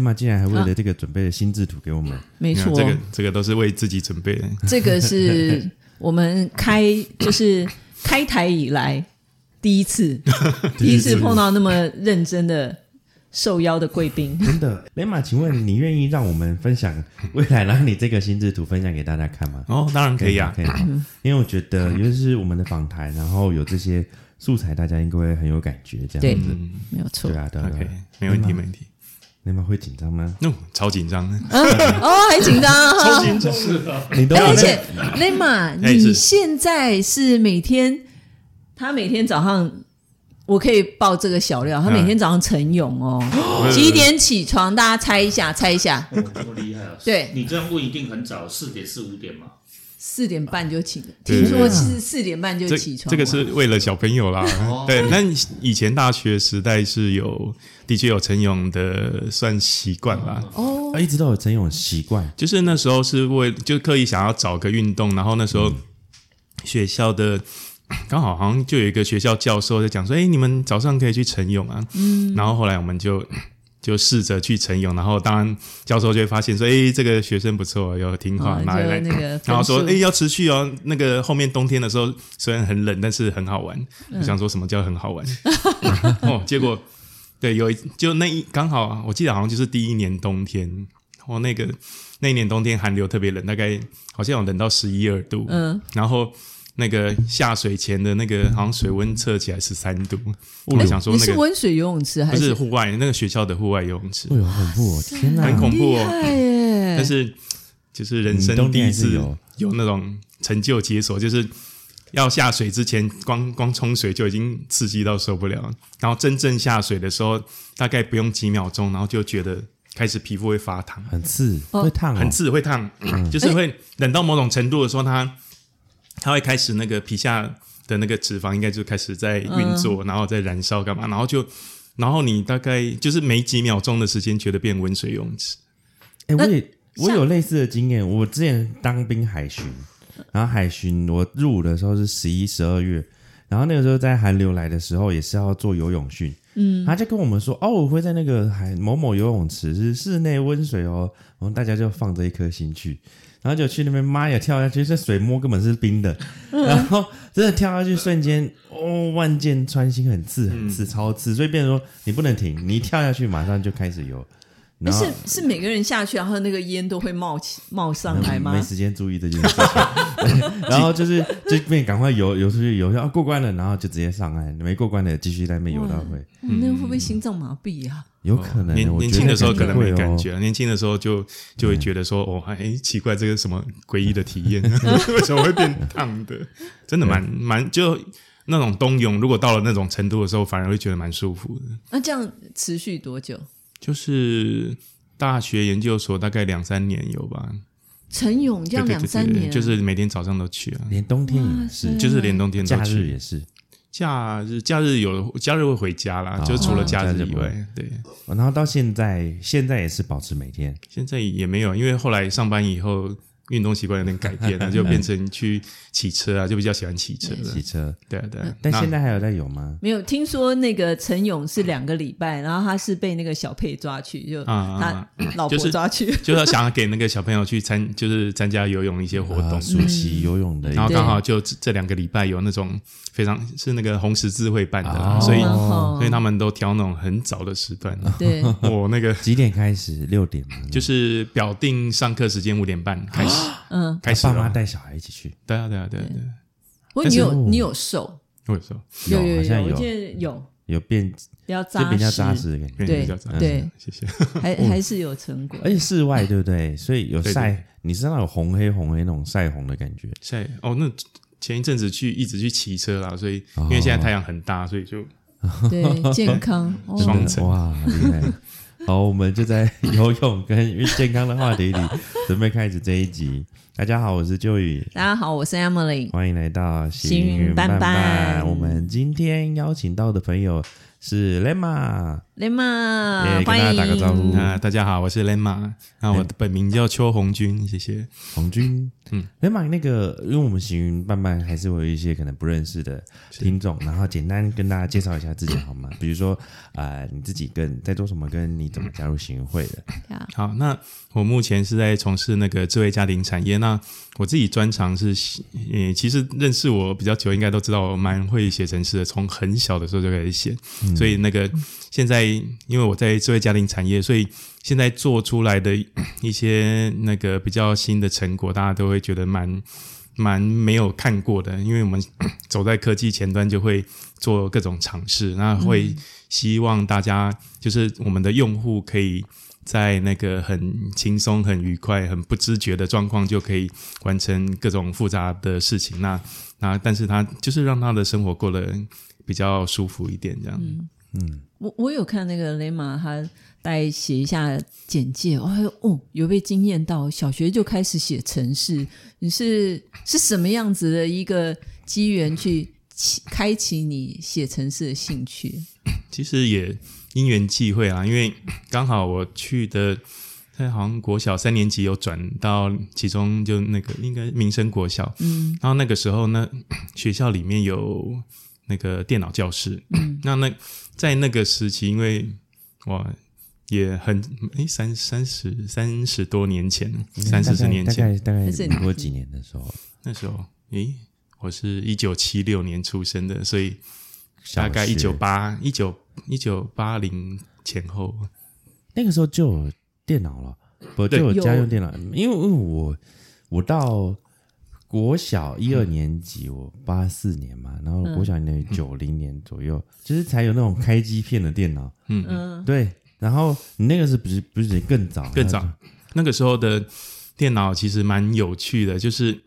雷玛竟然还为了这个准备了心智图给我们，没错，这个这个都是为自己准备的。这个是我们开就是开台以来第一次，第一次碰到那么认真的受邀的贵宾。真的，雷玛，请问你愿意让我们分享未来，让你这个心智图分享给大家看吗？哦，当然可以啊。可以吗，因为我觉得，尤其是我们的访谈，然后有这些素材，大家应该会很有感觉，这样子。嗯没有错对。啊，对啊，对 OK，啊。没问题，没问题。雷玛会紧张吗？那、超紧张的，哦，还紧张啊！超紧张的。哎你都而且雷玛，你现在是每天，他每天早上，我可以报这个小料，他每天早上晨泳哦，几点起床？大家猜一下，猜一下，哦这么厉害啊！对你这样不一定很早，四点四五点嘛。四点半就起，对听说是四点半就起床。这个是为了小朋友啦，哦。对。那以前大学时代是有的确有晨泳的算习惯啦，哦，啊一直都有陈勇习惯，就是那时候是为就刻意想要找个运动，然后那时候学校的刚好好像就有一个学校教授在讲说，哎、你们早上可以去晨泳啊，嗯，然后后来我们就。就试着去晨泳，然后当然教授就会发现说，哎、这个学生不错，有听话，哦拿来然后说，哎、要持续哦。那个后面冬天的时候虽然很冷，但是很好玩。我想说什么叫很好玩？哦，结果对有一就那一刚好啊，我记得好像就是第一年冬天，哦，那个那一年冬天寒流特别冷，大概好像有冷到十一二度，嗯，然后那个下水前的那个好像水温测起来十三度，我想说那个是温水游泳池还是？户外那个学校的户外游泳池。哎，呦，恐怖哦！天哪，很恐怖哦。但是就是人生第一次有。有那种成就解锁，就是要下水之前，光光冲水就已经刺激到受不了。了，然后真正下水的时候，大概不用几秒钟，然后就觉得开始皮肤会发烫，很刺，哦。会烫哦，很刺会烫，就是会冷到某种程度的时候，它它会开始那个皮下的那个脂肪应该就开始在运作，然后在燃烧干嘛，然后就。然后你大概就是没几秒钟的时间，觉得变温水游泳池。哎、那我也我有类似的经验。我之前当兵海巡，然后海巡我入伍的时候是十一、十二月，然后那个时候在寒流来的时候也是要做游泳训，嗯，他就跟我们说，哦，我会在那个海某某游泳池是室内温水哦，然后大家就放着一颗心去。然后就去那边，妈呀，跳下去，这水摸根本是冰的，然后真的跳下去，瞬间哦，万箭穿心，很刺，很刺，超刺，所以变成说你不能停，你一跳下去马上就开始游，然后是是每个人下去，然后那个烟都会冒起冒上来吗没？时间注意这件事情，然后就是这边赶快游游出去游，啊过关了，然后就直接上岸，没过关的继续在那边游到会，嗯那会不会心脏麻痹啊？有可能、年年轻的时候可能没感觉，年轻的时候就就会觉得说，哦，哎，奇怪，这个什么诡异的体验，为什么会变烫的？真的蛮蛮就那种冬泳，如果到了那种程度的时候，反而会觉得蛮舒服的。那这样持续多久？就是大学研究所大概两三年有吧，陈勇这样对对对对对，两三年，就是每天早上都去啊，连冬天也是，就是连冬天都假日去。也是。假日假日有假日会回家啦，哦就除了假日以外，对，然后到现在，现在也是保持每天。现在也没有，因为后来上班以后运动习惯有点改变了，就变成去骑车啊，就比较喜欢骑车了 骑。车，对啊，对啊。但现在还有在有吗？没有听说那个陈勇是两个礼拜，然后他是被那个小佩抓去，就他老婆就是抓去，就是想要给那个小朋友去参，就是参加游泳一些活动啊，暑期游泳的，然后刚好就这这两个礼拜有那种非常是那个红十字会办的所以哦所以他们都挑那种很早的时段。对，我那个几点开始？六点吗？就是表定上课时间五点半开始，嗯，开始爸妈了。带小孩一起去，对啊，对啊，对啊，对啊。不过你有你有瘦，我有时候有有我好像有记得有有变，比较就比较扎实，实的感觉。对比较早对，谢谢。还还是有成果。而且室外 对不对？所以有对晒，你身上有红黑红黑那种晒红的感觉。晒哦，那前一阵子去一直去骑车啦，所以因为现在太阳很大，所以就对，健康 哦双层哇，厉害！好，我们就在游泳跟健康的话题里准备开始这一集。大家好，我是旧宇，大家好，我是 Emily。欢迎来到行云斑斑斑我们今天邀请到的朋友是 Lemma，雷玛耶，跟欢迎大家打个招呼啊、大家好，我是 Lemma，那我的本名叫邱红军，谢谢。红军，嗯嗯，雷马那个，因为我们行云慢慢还是会有一些可能不认识的听众，然后简单跟大家介绍一下自己好吗？比如说，呃，你自己跟在做什么，跟你怎么加入行云会的？呀好，那我目前是在从事那个智慧家庭产业。那我自己专长是写，呃，其实认识我比较久，应该都知道我蛮会写程式的，从很小的时候就开始写。所以那个现在，因为我在智慧家庭产业，所以现在做出来的 一些那个比较新的成果，大家都会觉得蛮蛮没有看过的，因为我们 走在科技前端，就会做各种尝试，那会希望大家就是我们的用户可以。在那个很轻松、很愉快、很不知觉的状况，就可以完成各种复杂的事情。那那，但是他就是让他的生活过得比较舒服一点，这样。我我有看那个雷马，他大概写一下简介，哦哦，有被惊艳到，小学就开始写城市，你是是什么样子的一个机缘去启开启你写城市的兴趣？其实也因缘际会啊，因为刚好我去的，在好像国小三年级有转到其中就那个应该民生国小，嗯，然后那个时候呢，学校里面有那个电脑教室，嗯，那那在那个时期，因为我也很诶三三十三十多年前，三四十年大前，概大概民国几年的时候，那时候诶，我是一九七六年出生的，所以大概一九八一九一九八零前后。那个时候就有电脑了，不就对有有家用电脑，因为因为我我到国小一二年级，我八四年嘛，然后国小一年九零年左右，就是才有那种开机片的电脑，嗯嗯，对。然后你那个是不是不是更早？更早，那个时候的电脑其实蛮有趣的，就是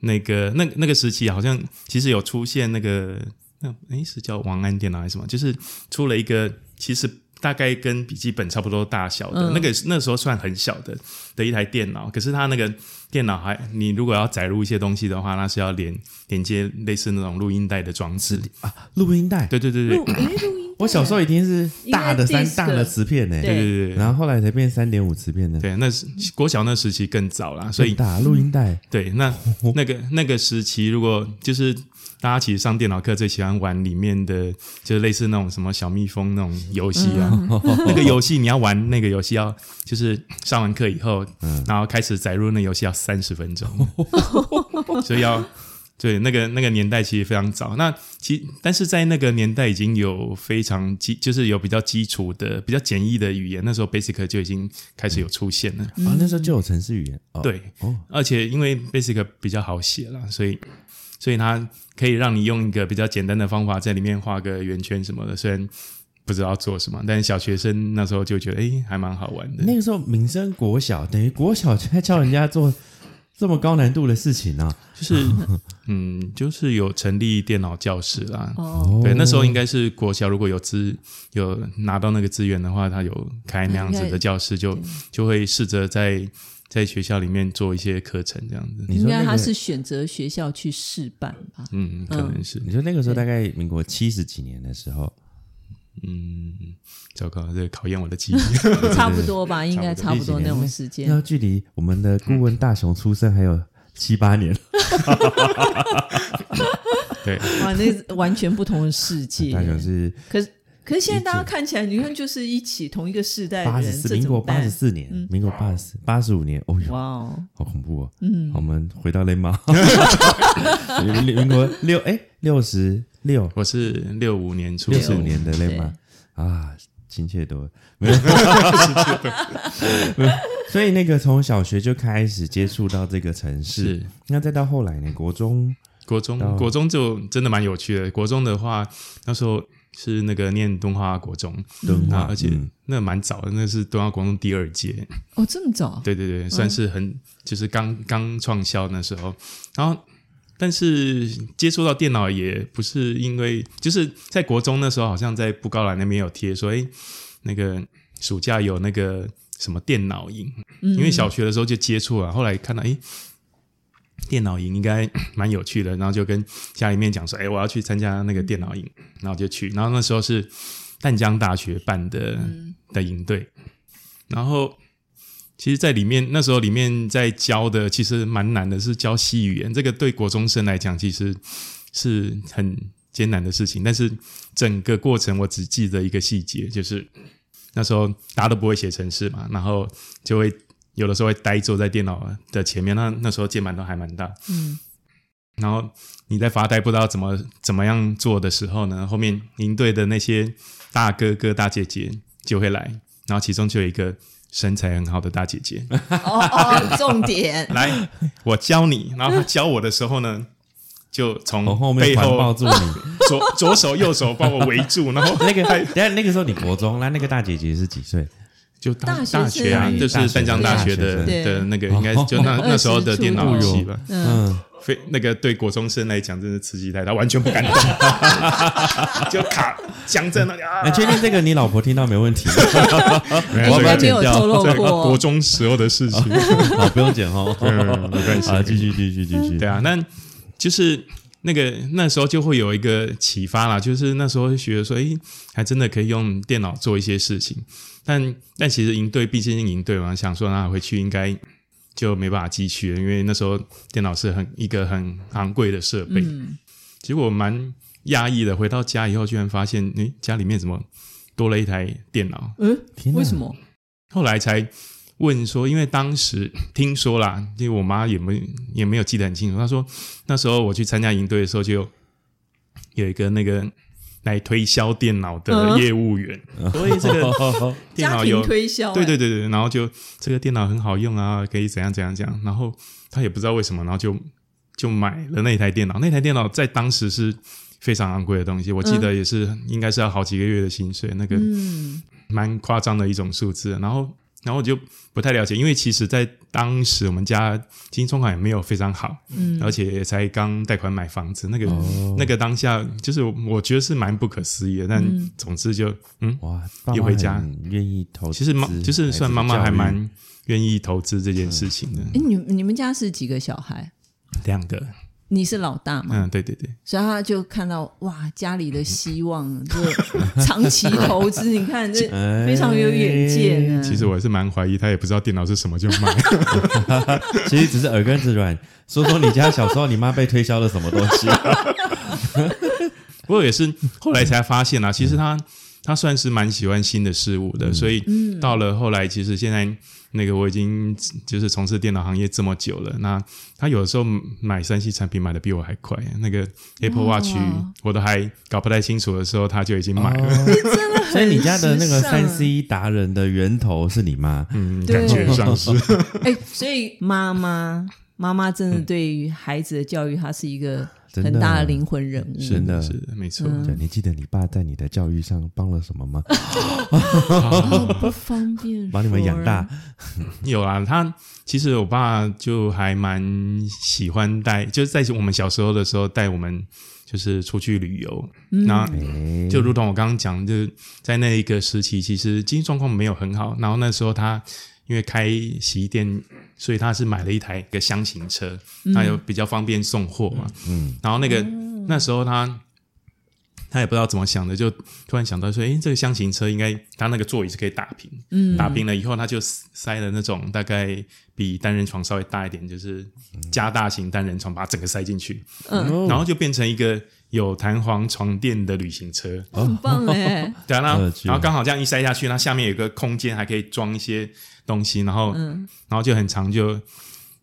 那个那那个时期好像其实有出现那个那哎是叫王安电脑还是什么？就是出了一个其实大概跟笔记本差不多大小的、嗯。那个那时候算很小的的一台电脑，可是它那个电脑还你如果要载入一些东西的话，那是要连连接类似那种录音带的装置。啊，录音带。对对对对。录录音带，我小时候已经是大的三大的磁片呢，对对对对。然后后来才变三点五磁片的，对，那是国小那时期更早啦，所以大录音带。对，那那个那个时期，如果就是大家其实上电脑课最喜欢玩里面的，就是类似那种什么小蜜蜂那种游戏啊。那个游戏你要玩那个游戏要就是上完课以后，然后开始载入那游戏要三十分钟，所以要。对，那个那个年代其实非常早。那其但是在那个年代已经有非常基，就是有比较基础的、比较简易的语言。那时候 Basic 就已经开始有出现了。啊，那时候就有程式语言。哦，对，哦，而且因为 Basic 比较好写了，所以所以它可以让你用一个比较简单的方法在里面画个圆圈什么的。虽然不知道做什么，但是小学生那时候就觉得，哎，还蛮好玩的。那个时候民生国小等于国小就在教人家做这么高难度的事情啊。就是 嗯，就是有成立电脑教室啦。哦，对，那时候应该是国小，如果有资有拿到那个资源的话，他有开那样子的教室，就就会试着在在学校里面做一些课程这样子。应该他你说那个，是选择学校去试办吧？嗯，可能是你说那个时候大概民国七十几年的时候，嗯，糟糕，这考验我的记忆。差不多吧，应该差不多那种时间。那距离我们的顾问大雄出生还有七八年，对，哇，那完全不同的世界。大雄是可是可是现在大家看起来，你看就是一起同一个世代八十四，的人，这怎么办民国八十？四年，民国八十四八十五年，哦哟，哇哦，好恐怖哦！嗯，我们回到雷马，民 民国六哎六十六。我是六五年出生。六十五，年的雷马啊，亲切多。了。没有所以那个从小学就开始接触到这个城市，是。那再到后来呢，国中？国中到，国中就真的蛮有趣的。国中的话，那时候是那个念敦化国中，敦化啊，而且嗯。那蛮早的，那是敦化国中第二届，哦，这么早？对对对，算是很、就是刚刚创校那时候，然后。但是接触到电脑也不是因为，就是在国中那时候，好像在布告栏那边有贴说，哎，那个暑假有那个什么电脑营，因为小学的时候就接触了，后来看到，哎，电脑营应该蛮有趣的，然后就跟家里面讲说，哎，我要去参加那个电脑营，然后就去，然后那时候是淡江大学办的、的营队，然后其实，在里面那时候里面在教的其实蛮难的，是教西语言，这个对国中生来讲其实是很艰难的事情，但是整个过程我只记得一个细节，就是那时候大家都不会写程式嘛，然后就会有的时候会呆坐在电脑的前面，那那时候键盘都还蛮大，嗯，然后你在发呆不知道怎么怎么样做的时候呢，后面营队的那些大哥哥大姐姐就会来，然后其中就有一个身材很好的大姐姐哦哦，重点，来，我教你，然后她教我的时候呢，就从从后面背环抱住你。左左手右手把我围住，然后那个，等下那个时候你国中，那那个大姐姐是几岁？就大大学啊，就是淡江大学的对的那个，应该就那那时候的电脑系吧。嗯，嗯，非那个对国中生来讲，真的刺激太大，完全不敢动，就卡僵在那里啊你。确定这个你老婆听到没问题？我应该没有要剪掉透露在国，中时候的事情，好，不用剪哦。嗯没关系好，继续，继续，继续。对啊，那就是那个那时候就会有一个启发啦，就是那时候会觉得说，诶，还真的可以用电脑做一些事情，但但其实营队毕竟是营队嘛，想说那回去应该就没办法继续了，因为那时候电脑是很一个很昂贵的设备，嗯，结果蛮压抑的，回到家以后居然发现，诶，家里面怎么多了一台电脑？嗯，为什么？后来才问说，因为当时 听说啦，因为我妈也没也没有记得很清楚。她说那时候我去参加营队的时候，就有有一个那个来推销电脑的嗯业务员，所以这个 电家庭脑有。推销，对对对对，然后就这个电脑很好用啊，可以怎样怎样怎样，然后他也不知道为什么，然后就就买了那台电脑。那台电脑在当时是非常昂贵的东西，我记得也是、应该是要好几个月的薪水，那个嗯，蛮夸张的一种数字。然后，然后我就不太了解，因为其实，在当时我们家经济状况也没有非常好，嗯而且也才刚贷款买房子，那个、哦那个当下，就是我觉得是蛮不可思议的。但嗯总之就嗯，哇，一回家愿意投资，其实妈就是算妈妈还蛮愿意投资这件事情的。哎，你你们家是几个小孩？两个，你是老大嘛？嗯，对对对，所以他就看到哇，家里的希望，就长期投资，你看这 哎非常有远见呢。其实我还是蛮怀疑，他也不知道电脑是什么就买。其实只是耳根子软。说说你家小时候你妈被推销了什么东西？不过也是后来才发现啊，其实他他算是蛮喜欢新的事物的，所以到了后来，其实现在那个我已经就是从事电脑行业这么久了，那他有的时候买三 C 产品买的比我还快，那个 Apple Watch 我都还搞不太清楚的时候，他就已经买了，哦 所以你家的那个三 C 达人的源头是你妈？嗯，对。感觉上是。哎，所以妈妈妈妈真的对于孩子的教育，她是一个很大的灵魂人物。真的。是没错，嗯。你记得你爸在你的教育上帮了什么吗？哦不方便把你们养大，有啊，他其实我爸就还蛮喜欢带，就是在我们小时候的时候带我们就是出去旅游，然后哎，就如同我刚刚讲，就是在那一个时期，其实经济状况没有很好。然后那时候他因为开洗衣店，所以他是买了一台个箱型车，那又比较方便送货嘛。嗯，然后那个、那时候他他也不知道怎么想的，就突然想到说，诶，这个箱型车应该它那个座椅是可以打平，嗯。打平了以后，他就塞了那种大概比单人床稍微大一点，就是加大型单人床，把它整个塞进去，嗯，然后就变成一个有弹簧床垫的旅行车。很棒哎，对啊，然后刚好这样一塞下去，那下面有个空间，还可以装一些东西，然后、嗯然后就很长就。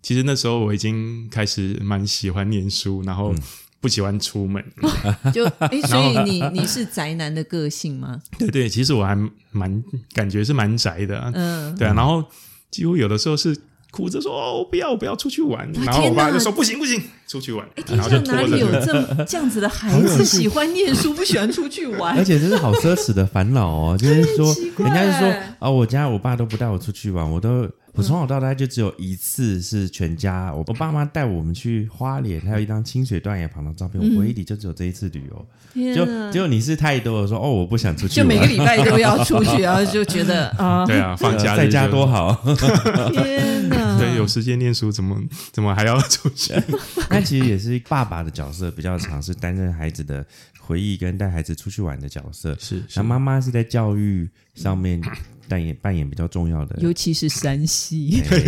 其实那时候我已经开始蛮喜欢念书，然后不喜欢出门。就哎，所以你你是宅男的个性吗？对对，其实我还蛮感觉是蛮宅的、啊，嗯，对啊。然后几乎有的时候是哭着说：“哦，不要，我不要出去玩。”啊然后我爸就说：“不行不行，出去玩。”天然后就下哪里有这么这样子的孩子，喜欢念书，不喜欢出去玩而？且这是好奢侈的烦恼哦，就是说人家是说啊，我家我爸都不带我出去玩，我都我从小到大就只有一次是全家，我我爸妈带我们去花莲，还有一张清水断崖旁的照片，我回忆里就只有这一次旅游。就天啊结果你是太多了，说哦我不想出去，就每个礼拜都要出去，然后就觉得 啊，对啊，放假在家多好。天哪！对，有时间念书，怎么怎么还要出去？那其实也是爸爸的角色比较常是担任孩子的回忆跟带孩子出去玩的角色，是是那妈妈是在教育上面扮演扮演比较重要的，尤其是山西，对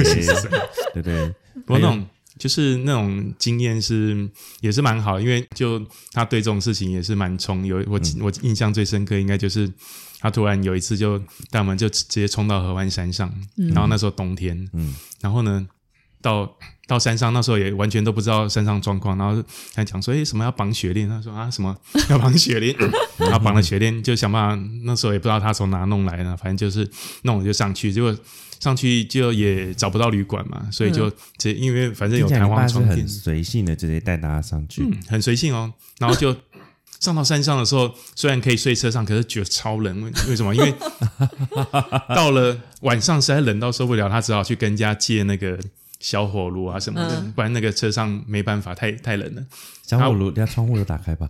对对，不过那种就是那种经验是也是蛮好，因为就他对这种事情也是蛮冲。有我、我印象最深刻，应该就是他突然有一次就带我们就直接冲到合欢山上，然后那时候冬天，嗯。然后呢到到山上那时候也完全都不知道山上状况，然后他讲说，诶，什么要绑雪链？他说啊，什么 要绑雪链？然后绑了雪链，就想办法。那时候也不知道他从哪弄来的，反正就是弄了就上去，结果上去就也找不到旅馆嘛，所以就直接因为反正有弹簧床垫很，随性的，直接带大家上去，嗯，很随性哦。然后就上到山上的时候，虽然可以睡车上，可是觉得超冷。为为什么？因为 到了晚上实在冷到受不了，他只好去跟人家借那个小火炉啊什么的，嗯。不然那个车上没办法，太太冷了。小火炉，人家窗户都打开吧，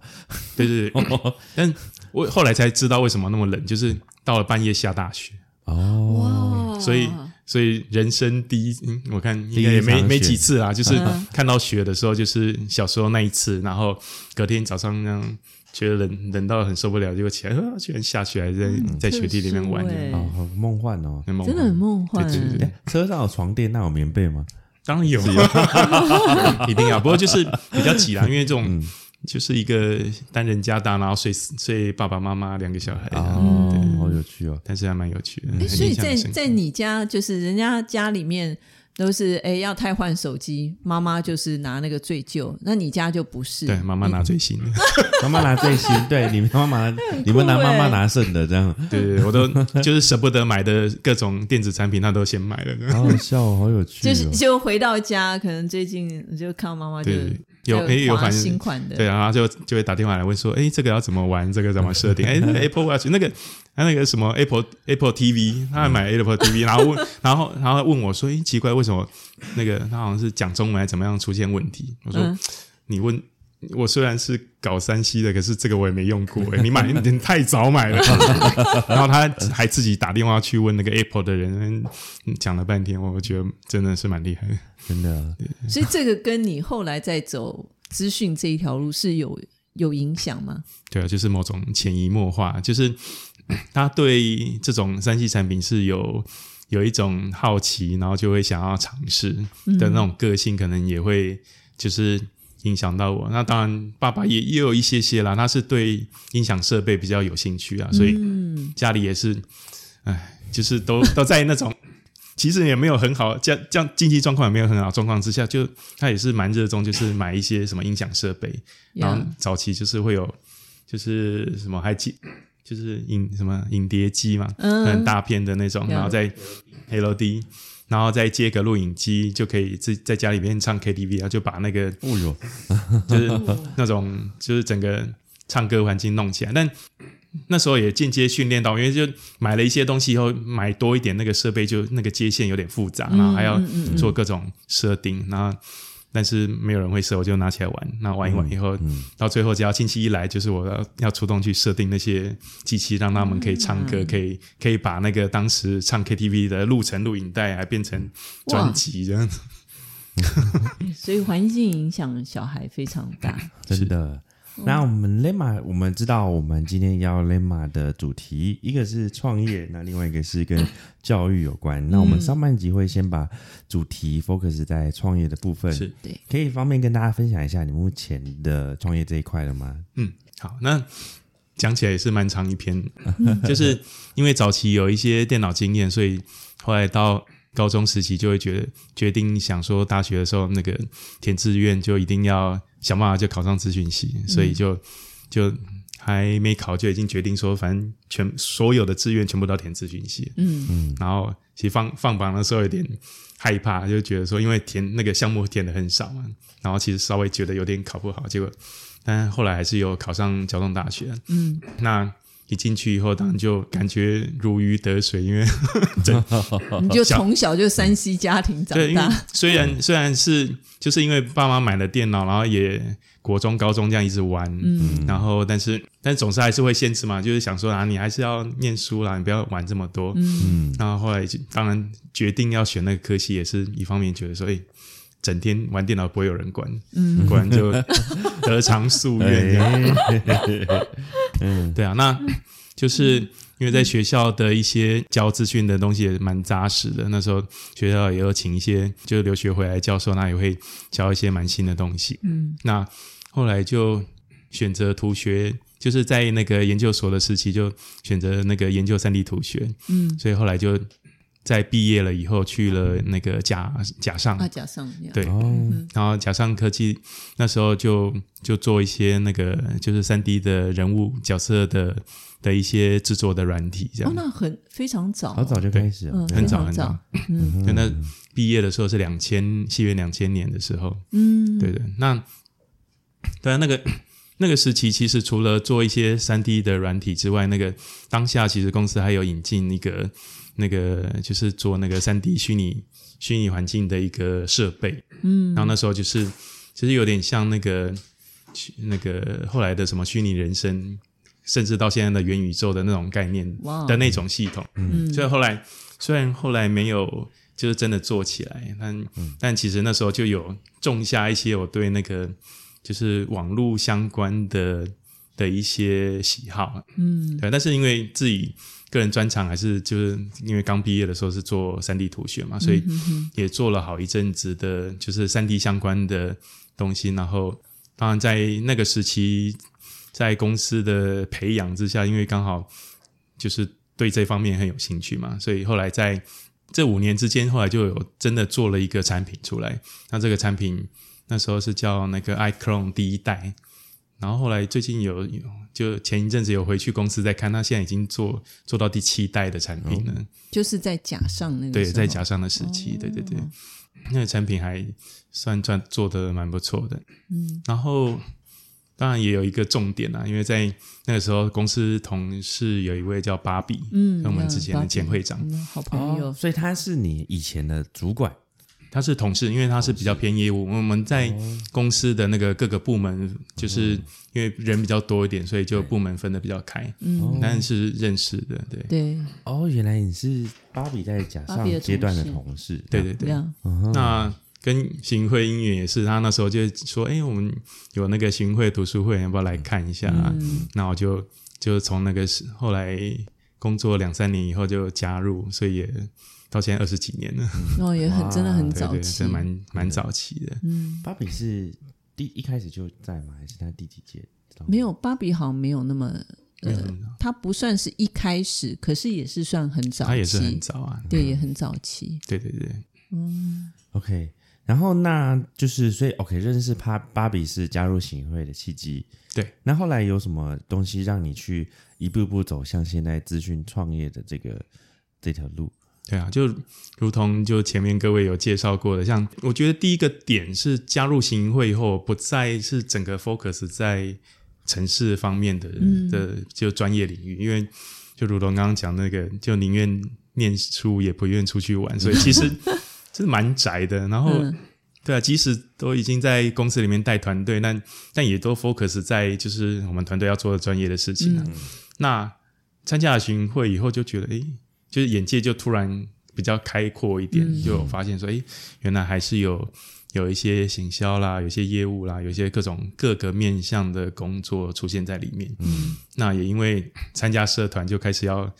对对对，但我后来才知道为什么那么冷，就是到了半夜下大雪，哦，所以所以人生第一，嗯，我看应该也没没几次啦，就是嗯。看到雪的时候，就是小时候那一次，然后隔天早上那样觉得冷冷到很受不了，结果起来，啊，居然下雪，还在在雪地里面玩，哦，好梦幻哦。很猛真的很梦幻。对对对。哎车上有床垫，那有棉被吗？当然有，一定要。不过就是比较挤啦，因为这种就是一个单人家大，然后睡睡爸爸妈妈两个小孩哦，好有趣哦。但是还蛮有趣的。哎，所以在在你家，就是人家家里面都是哎要太换手机，妈妈就是拿那个最旧，那你家就不是。对妈妈拿最新的，妈妈拿最新，对，你们 妈妈，你们拿妈妈拿剩的，这样，对对对，我都就是舍不得买的各种电子产品，他都先买了。好好笑哦，好有趣就是哦。就回到家，可能最近就看到妈妈就对，有还诶有划反正新款的，对啊，然后就就会打电话来问说，哎，这个要怎么玩？这个怎么设定？哎 那个，Apple Watch 那个，他那个什么 Apple Apple TV，他还买 Apple TV，然后问，然后然后问我说，哎，奇怪，为什么那个他好像是讲中文还怎么样出现问题？我说，嗯你问。我虽然是搞山西的，可是这个我也没用过。哎，你买 你太早买了。然后他还自己打电话去问那个 Apple 的人，嗯讲了半天，我觉得真的是蛮厉害的。真的，所以这个跟你后来在走资讯这一条路是有有影响吗？对啊，就是某种潜移默化，就是 他对这种三 C 产品是有有一种好奇，然后就会想要尝试的那种个性，可能也会就是影响到我。那当然，爸爸也也有一些些啦，他是对音响设备比较有兴趣啊，所以嗯，家里也是，哎，就是都 都在那种。其实也没有很好，这样这样经济状况也没有很好状况之下，就他也是蛮热衷，就是买一些什么音响设备，然后早期就是会有，就是什么还记，就是影什么影碟机嘛，嗯很大片的那种然后再 LD，然后再接个录影机，就可以自在家里面唱 KTV 然后，就把那个哦哟，就是那种就是整个唱歌环境弄起来，但。那时候也间接训练到，因为就买了一些东西以后，买多一点那个设备，就那个接线有点复杂，然后还要做各种设定，然后但是没有人会设，我就拿起来玩。那玩一玩以后，到最后只要亲戚一来，就是我要要出动去设定那些机器，让他们可以唱歌，可以可以把那个当时唱 KTV 的录成录影带，还变成专辑这样子。所以环境影响小孩非常大。真的。那我们 Lema，我们知道我们今天要 Lema 的主题，一个是创业，那另外一个是跟 教育有关。那我们上半集会先把主题 focus 在创业的部分，是。可以方便跟大家分享一下你目前的创业这一块了吗？嗯，好，那讲起来也是蛮长一篇，就是因为早期有一些电脑经验，所以后来到高中时期就会觉得决定想说大学的时候那个填志愿就一定要想办法就考上资讯系，所以就就还没考就已经决定说，反正全所有的志愿全部都要填资讯系，嗯。然后其实放放榜的时候有点害怕，就觉得说因为填那个项目填的很少嘛，然后其实稍微觉得有点考不好，结果但后来还是有考上交通大学。嗯，那一进去以后，当然就感觉如鱼得水，因为 你就从小就山西家庭长大，虽然虽然是就是因为爸妈买了电脑，然后也国中、高中这样一直玩，嗯，然后但是但总是还是会限制嘛，就是想说啊，你还是要念书啦，你不要玩这么多，嗯，然后后来就当然决定要选那个科系，也是一方面觉得说，哎。整天玩电脑不会有人管，嗯，果然就 得偿夙愿。嗯，对啊，那就是因为在学校的一些教资讯的东西也蛮扎实的，那时候学校也有请一些就是留学回来教授，那也会教一些蛮新的东西。嗯，那后来就选择图学，就是在那个研究所的时期就选择那个研究三 D 图学。嗯，所以后来就。在毕业了以后，去了那个甲甲上啊，甲上对，然后甲上科技那时候就就做一些那个就是三 D 的人物角色的的一些制作的软体，这样。哦，那很非常早，好早就开始了，很早很早。嗯，那毕业的时候是两千，西元两千年的时候。嗯，对的。那对啊，那个那个时期，其实除了做一些三 D 的软体之外，那个当下其实公司还有引进一个。那个就是做那个三 D 虚拟虚拟环境的一个设备，嗯，然后那时候就是其实有点像那个那个后来的什么虚拟人生，甚至到现在的元宇宙的那种概念的那种系统，嗯，所以后来虽然后来没有就是真的做起来，但但其实那时候就有种下一些我对那个就是网络相关的的一些喜好，嗯，对，但是因为自己。个人专长还是就是因为刚毕业的时候是做三 D 图学嘛，所以也做了好一阵子的，就是三 D 相关的东西。然后当然在那个时期，在公司的培养之下，因为刚好就是对这方面很有兴趣嘛，所以后来在这五年之间，后来就有真的做了一个产品出来。那这个产品那时候是叫那个 iClone 第一代。然后后来最近有有就前一阵子有回去公司再看，他现在已经做做到第七代的产品了，就是在甲上那个对，在甲上的时期，对对对，那个产品还算算做的蛮不错的。嗯，然后当然也有一个重点啊，因为在那个时候公司同事有一位叫芭比，嗯，跟我们之前的前会长，好朋友，所以他是你以前的主管。他是同事，因为他是比较偏业务。我们在公司的那个各个部门，就是因为人比较多一点，所以就部门分的比较开。嗯，但是认识的，对对。哦，原来你是芭比在假上阶段的同事，对对对。那跟行会音乐也是，他那时候就说：“哎，我们有那个行会读书会，要不要来看一下？”那我就就从那个后来工作两三年以后就加入，所以也。到现在二十几年了，哦，也很真的很早期，真蛮蛮早期的。嗯，芭比是第一开始就在吗？还是他第几届？没有，芭比好像没有那么呃，他不算是一开始，可是也是算很早，他也是很早啊，对，也很早期。对对对，嗯，OK，然后那就是所以 OK 认识芭芭比是加入行会的契机。对，那后来有什么东西让你去一步步走向现在资讯创业的这个这条路？对啊，就如同就前面各位有介绍过的，像我觉得第一个点是加入行会以后，不再是整个 focus 在城市方面的的就专业领域，因为就如同刚刚讲那个，就宁愿念书也不愿出去玩，所以其实 是蛮宅的。然后对啊，即使都已经在公司里面带团队，但但也都 focus 在就是我们团队要做的专业的事情。那参加了行会以后，就觉得诶。就是眼界就突然比较开阔一点，就有发现说，哎，原来还是有有一些行销啦，有些业务啦，有些各种各个面向的工作出现在里面。嗯，那也因为参加社团，就开始要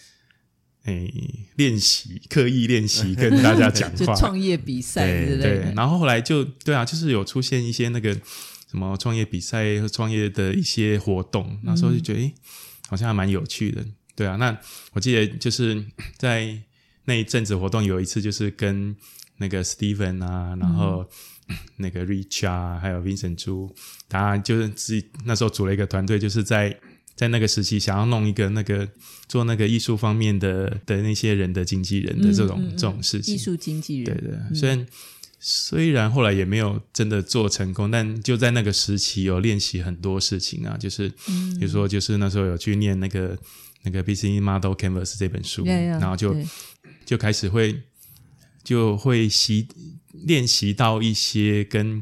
哎练习，刻意练习跟大家讲话，创业比赛对对。然后后来就对啊，就是有出现一些那个什么创业比赛和创业的一些活动，那时候就觉得哎，好像还蛮有趣的。对啊，那我记得就是 在那一阵子活动，有一次就是跟那个 Steven 啊，然后 那个 Rich 啊，还有 Vincent 朱，他就是自己那时候组了一个团队，就是在在那个时期想要弄一个那个做那个艺术方面的的那些人的经纪人的这种这种事情，艺术经纪人，对对，虽然。虽然后来也没有真的做成功，但就在那个时期有练习很多事情啊，就是比如说就是那时候有去念那个那个 BC Model Canvas 这本书，Yeah, yeah，然后就就开始会就会习练习到一些跟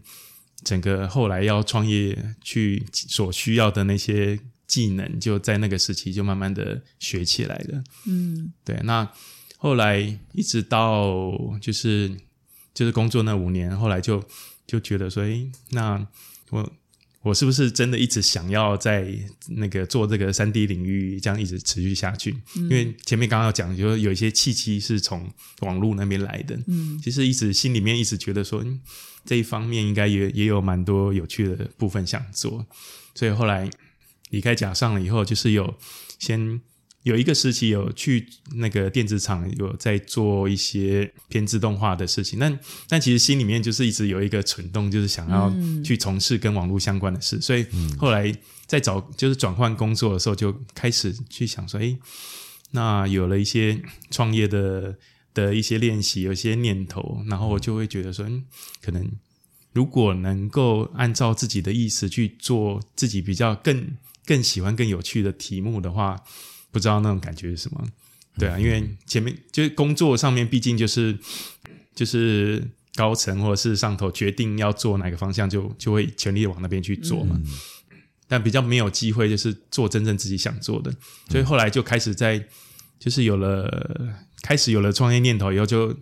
整个后来要创业去所需要的那些技能，就在那个时期就慢慢的学起来了。嗯。对，那后来一直到就是就是工作那五年，后来就就觉得说，诶，那我我是不是真的一直想要在那个做这个三 D 领域这样一直持续下去？因为前面刚刚有讲，就有一些契机是从网络那边来的，嗯。其实一直心里面一直觉得说，嗯，这一方面应该也也有蛮多有趣的部分想做，所以后来离开甲上了以后，就是有先有一个时期有去那个电子厂有在做一些偏自动化的事情，但但其实心里面就是一直有一个蠢动，就是想要去从事跟网络相关的事，所以后来在找就是转换工作的时候，就开始去想说，哎，那有了一些创业的的一些练习，有一些念头，然后我就会觉得说，嗯，可能如果能够按照自己的意思去做自己比较更更喜欢、更有趣的题目的话，不知道那种感觉是什么。对啊，因为前面就是工作上面，毕竟就是就是高层或者是上头决定要做哪个方向就，就会全力往那边去做嘛。但比较没有机会，就是做真正自己想做的，所以后来就开始在，就是有了开始有了创业念头以后，就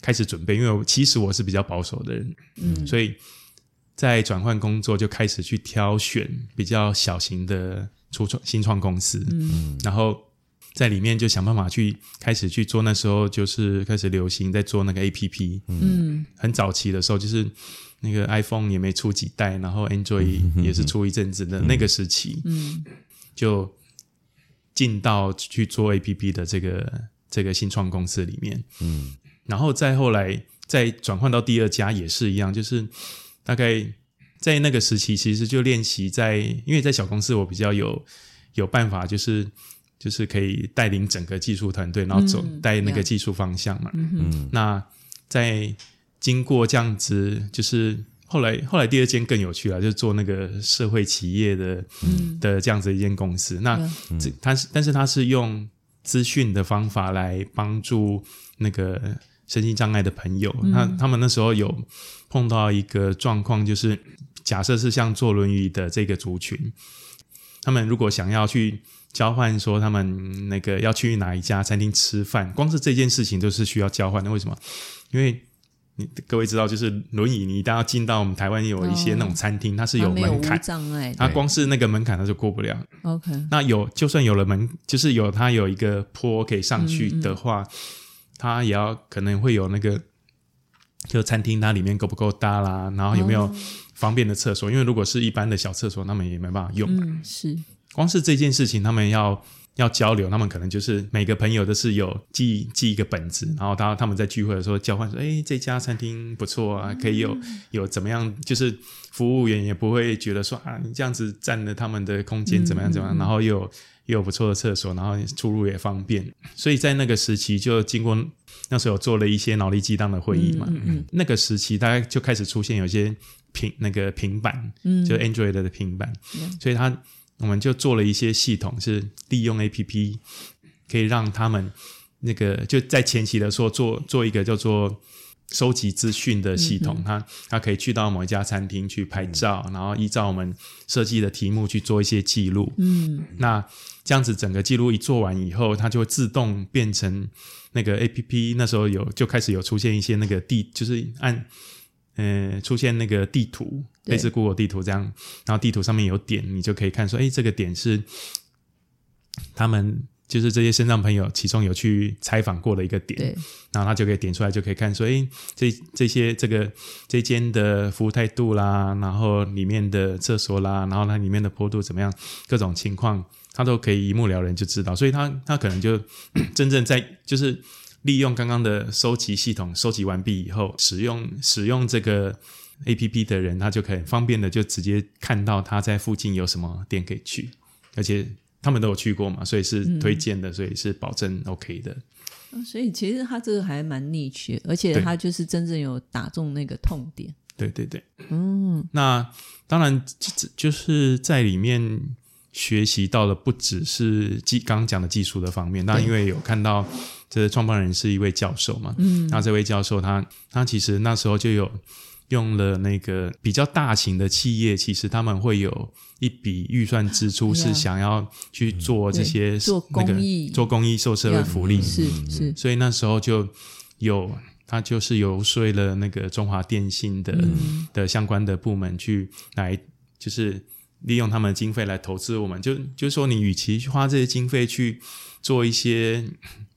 开始准备。因为我其实我是比较保守的人，嗯所以在转换工作就开始去挑选比较小型的初创新创公司，嗯。然后在里面就想办法去开始去做。那时候就是开始流行在做那个 A P P，嗯。很早期的时候，就是那个 iPhone 也没出几代，然后 Android 也是出一阵子的那个时期，嗯。就进到去做 A P P 的这个这个新创公司里面，嗯。然后再后来再转换到第二家也是一样，就是大概在那个时期，其实就练习在，因为在小公司我比较有有办法，就是就是可以带领整个技术团队，然后走、嗯带那个技术方向嘛。嗯那在经过这样子，就是后来后来第二间更有趣了，就是做那个社会企业的、嗯的这样子一间公司。那这它是，但是它是用资讯的方法来帮助那个身心障碍的朋友。那他们那时候有碰到一个状况，就是假设是像坐轮椅的这个族群，他们如果想要去交换，说他们那个要去哪一家餐厅吃饭，光是这件事情都是需要交换的。为什么？因为你各位知道，就是轮椅，你一旦要进到我们台湾有一些那种餐厅，它是有门槛，障碍的它光是那个门槛它就过不了。，OK，那有就算有了门，就是有它有一个坡可以上去的话，它也要可能会有那个，就餐厅它里面够不够大啦，然后有没有方便的厕所？因为如果是一般的小厕所，他们也没办法用。嗯是。光是这件事情，他们要要交流，他们可能就是每个朋友都是有记记一个本子，然后他他们在聚会的时候交换说，哎，这家餐厅不错啊，可以有有怎么样，就是服务员也不会觉得说啊，你这样子占了他们的空间怎么样怎么样，然后又有又有不错的厕所，然后出入也方便，所以在那个时期就经过那时候有做了一些脑力激荡的会议嘛，嗯嗯那个时期大概就开始出现有些平那个平板，嗯就 Android 的平板所以它我们就做了一些系统，是利用 A P P 可以让他们那个就在前期的时候做做一个叫做收集资讯的系统，它它可以去到某一家餐厅去拍照，然后依照我们设计的题目去做一些记录。嗯那这样子整个记录一做完以后，它就会自动变成那个 A P P。那时候有就开始有出现一些那个地，就是按呃出现那个地图，对类似 Google 地图这样，然后地图上面有点，你就可以看说，哎，这个点是他们就是这些身障朋友其中有去采访过的一个点。然后他就可以点出来，就可以看说，哎，这这些这个这间的服务态度啦，然后里面的厕所啦，然后它里面的坡度怎么样，各种情况他都可以一目了然就知道，所以他他可能就 真正在就是利用刚刚的收集系统收集完毕以后，使用使用这个 A P P 的人，他就可以方便的就直接看到他在附近有什么店可以去，而且他们都有去过嘛，所以是嗯推荐的，所以是保证 OK 的。啊所以其实他这个还蛮 niche，而且他就是真正有打中那个痛点。对对对，嗯，那当然就就是在里面学习到的不只是技刚刚讲的技术的方面，那因为有看到这创办人是一位教授嘛，嗯，那这位教授他他其实那时候就有用了那个比较大型的企业，其实他们会有一笔预算支出是想要去做这些那个做公益、受社会福利，是是，所以那时候就有他就是游说了那个中华电信的、的相关的部门去来，就是利用他们的经费来投资我们。就就是说，你与其花这些经费去做一些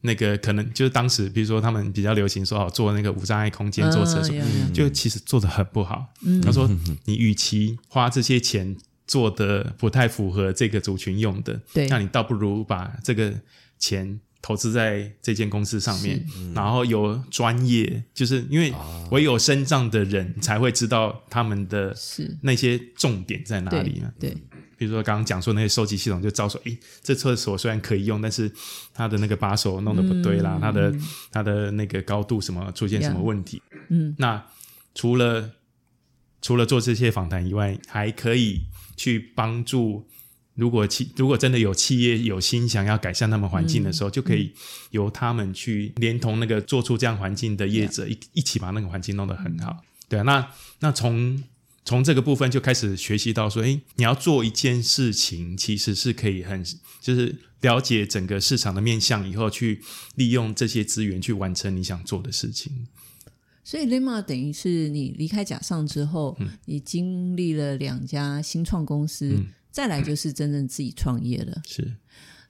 那个可能就是当时比如说他们比较流行说哦做那个无障碍空间、做厕所，就其实做的很不好。他说，你与其花这些钱做的不太符合这个族群用的，对那你倒不如把这个钱投资在这间公司上面，然后有专业，就是因为唯有身障的人才会知道他们的，那些重点在哪对里嘛。对，比如说刚刚讲说那些收集系统，就照说，诶，这厕所虽然可以用，但是它的那个把手弄得不对啦，它的它的那个高度什么出现什么问题，嗯，那除了除了做这些访谈以外，还可以去帮助。如果企如果真的有企业有心想要改善他们环境的时候，就可以由他们去连同那个做出这样环境的业者一一起把那个环境弄得很好。对啊，那那从从这个部分就开始学习到说，诶，你要做一件事情，其实是可以很就是了解整个市场的面向以后，去利用这些资源去完成你想做的事情。所以 Lema 等于是你离开甲上之后，嗯你经历了两家新创公司，再来就是真正自己创业了。是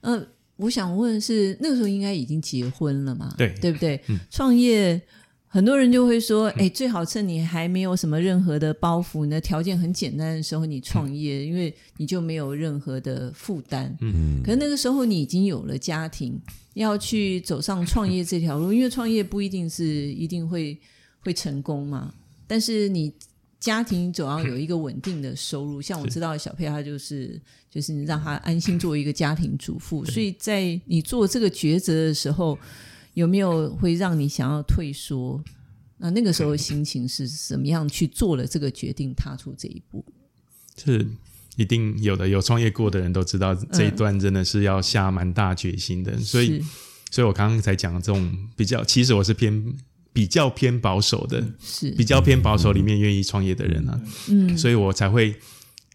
呃，我想问是，那个时候应该已经结婚了嘛？对对不对？创业很多人就会说，哎、最好趁你还没有什么任何的包袱，你的条件很简单的时候，你创业，因为你就没有任何的负担。嗯，可是那个时候你已经有了家庭，要去走上创业这条路，因为创业不一定是一定会会成功嘛，但是你。家庭总要有一个稳定的收入，像我知道小佩，她就是就是让她安心做一个家庭主妇，所以在你做这个抉择的时候，有没有会让你想要退缩？那那个时候心情是怎么样去做了这个决定，踏出这一步？是一定有的，有创业过的人都知道，这一段真的是要下蛮大决心的。所以，所以我刚刚才讲的这种比较，其实我是偏比较偏保守的，是。比较偏保守里面愿意创业的人啊，嗯。所以我才会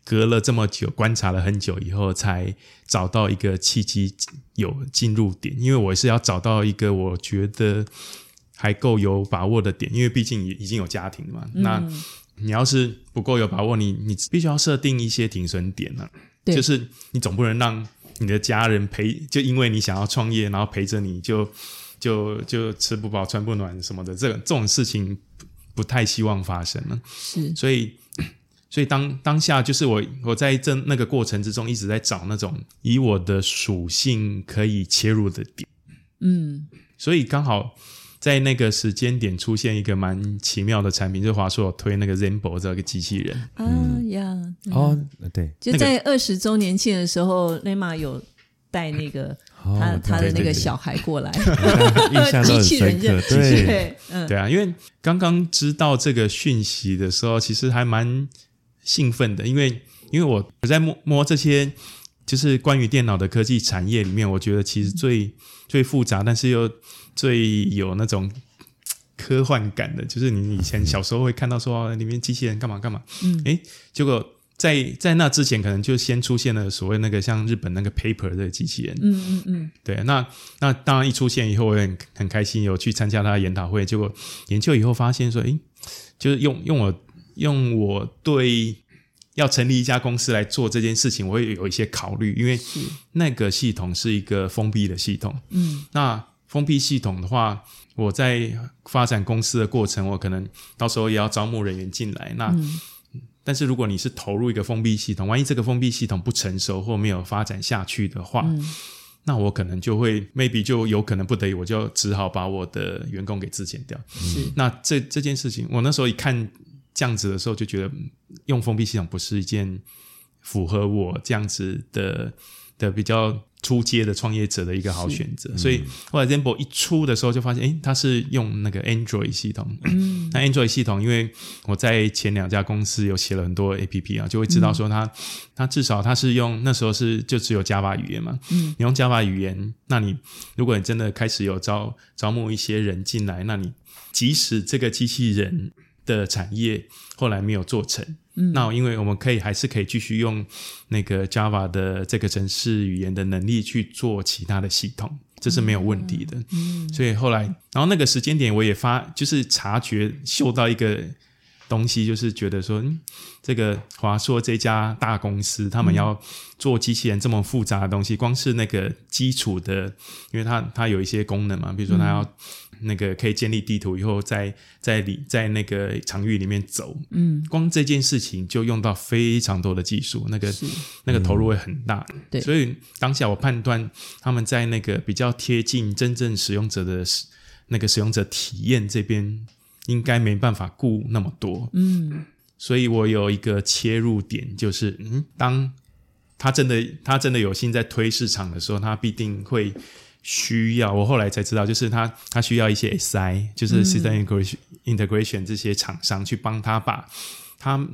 隔了这么久，观察了很久以后，才找到一个契机有进入点。因为我是要找到一个我觉得还够有把握的点，因为毕竟已已经有家庭了嘛。那嗯你要是不够有把握，你你必须要设定一些停损点啊，就是你总不能让你的家人陪，就因为你想要创业，然后陪着你就就就吃不饱穿不暖什么的，这个这种事情不不太希望发生了。是。所以，所以当当下就是我我在这那个过程之中一直在找那种以我的属性可以切入的点，嗯。所以刚好在那个时间点出现一个蛮奇妙的产品，就是华硕有推那个 Zenbo 这个机器人，啊呀，嗯哦，对，就在二十周年庆的时候，Lema 有带那个哦他他的那个小孩过来，印象都很 机器人深刻认，对，对，嗯，对啊，因为刚刚知道这个讯息的时候，其实还蛮兴奋的，因为因为我我在摸摸这些就是关于电脑的科技产业里面，我觉得其实最最复杂，但是又最有那种科幻感的，就是你以前小时候会看到说哦里面机器人干嘛干嘛，嗯。诶，结果。在在那之前，可能就先出现了所谓那个像日本那个 Paper 的机器人，嗯嗯嗯，对，那那当然一出现以后，我也很很开心，有去参加他的研讨会。结果研究以后发现说，诶，就是用用我用我对要成立一家公司来做这件事情，我会有一些考虑，因为，那个系统是一个封闭的系统。嗯那封闭系统的话，我在发展公司的过程，我可能到时候也要招募人员进来。那、嗯但是如果你是投入一个封闭系统，万一这个封闭系统不成熟或没有发展下去的话，嗯那我可能就会 maybe 就有可能不得已，我就只好把我的员工给自遣掉。是，那这这件事情，我那时候一看这样子的时候，就觉得嗯用封闭系统不是一件符合我这样子的的比较出街的创业者的一个好选择。所以后来 Zenbo 一出的时候，就发现，诶，它是用那个 Android 系统。那 Android 系统，因为我在前两家公司有写了很多 APP 啊，就会知道说它，它至少它是用那时候是就只有 Java 语言嘛。嗯，你用 Java 语言，那你如果你真的开始有招招募一些人进来，那你即使这个机器人的产业后来没有做成，那因为我们可以还是可以继续用那个 Java 的这个程式语言的能力去做其他的系统，这是没有问题的。嗯，所以后来，然后那个时间点我也发，就是察觉嗅到一个东西，就是觉得说，嗯，这个华硕这家大公司，他们要做机器人这么复杂的东西，光是那个基础的，因为它它有一些功能嘛，比如说它要。那个可以建立地图以后，在在里在那个场域里面走，嗯，光这件事情就用到非常多的技术，那个那个投入会很大，对，所以当下我判断他们在那个比较贴近真正使用者的那个使用者体验这边，应该没办法顾那么多，嗯，所以我有一个切入点，就是嗯，当他真的他真的有心在推市场的时候，他必定会。需要我后来才知道，就是他他需要一些 SI，就是 System Integration 这些厂商去帮他把他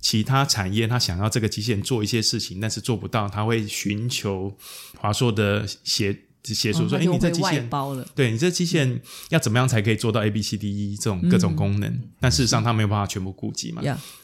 其他产业他想要这个机器人做一些事情，但是做不到，他会寻求华硕的协协助，说：“哎，你这机器人包了，对你这机器人要怎么样才可以做到 A B C D E 这种各种功能？但事实上他没有办法全部顾及嘛，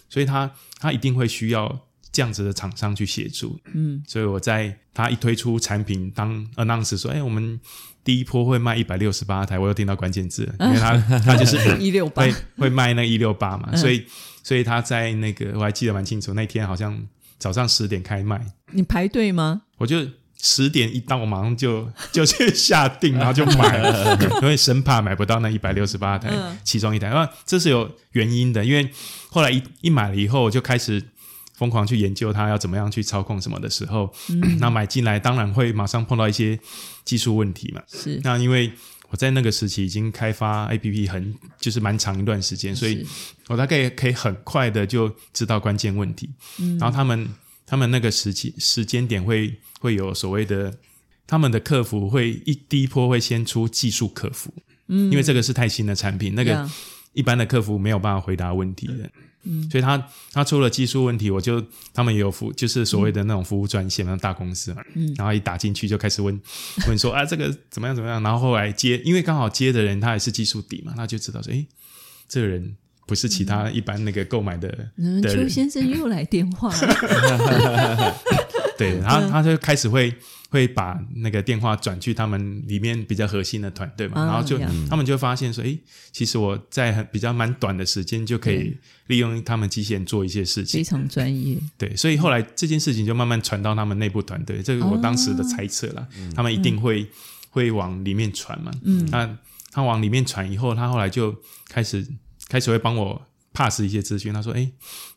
所以他他一定会需要。”这样子的厂商去协助，嗯，所以我在他一推出产品，当 announce 说，哎，我们第一波会卖一百六十八台，我又听到关键字，因为他他就是 一六八，会会卖那一六八嘛，所以所以他在那个我还记得蛮清楚，那天好像早上十点开卖，你排队吗？我就十点一到，我马上就 就去下定，然后就买了，因为生怕买不到那一百六十八台其中一台，啊，这是有原因的，因为后来一一买了以后，我就开始。疯狂去研究它要怎么样去操控什么的时候，那买进来当然会马上碰到一些技术问题嘛。是那因为我在那个时期已经开发 A P P 很就是蛮长一段时间，所以我大概可以很快的就知道关键问题。然后他们他们那个时期时间点会会有所谓的他们的客服会一第一波会先出技术客服，嗯，因为这个是太新的产品，那个一般的客服没有办法回答问题的。嗯，所以他他出了技术问题，我就他们有服，就是所谓的那种服务专线那，大公司嘛，嗯，然后一打进去就开始问 问说啊，这个怎么样怎么样，然后后来接，因为刚好接的人他也是技术底嘛，他就知道说，哎，这个人不是其他一般那个购买的嗯邱先生又来电话了，对，然后他就开始会。会把那个电话转去他们里面比较核心的团队嘛，然后就他们就发现说，哎，其实我在很比较蛮短的时间就可以利用他们机器人做一些事情，非常专业。对，所以后来这件事情就慢慢传到他们内部团队，这个我当时的猜测了，他们一定会会往里面传嘛。嗯，那他往里面传以后，他后来就开始开始会帮我。Pass 一些资讯，他说：“哎，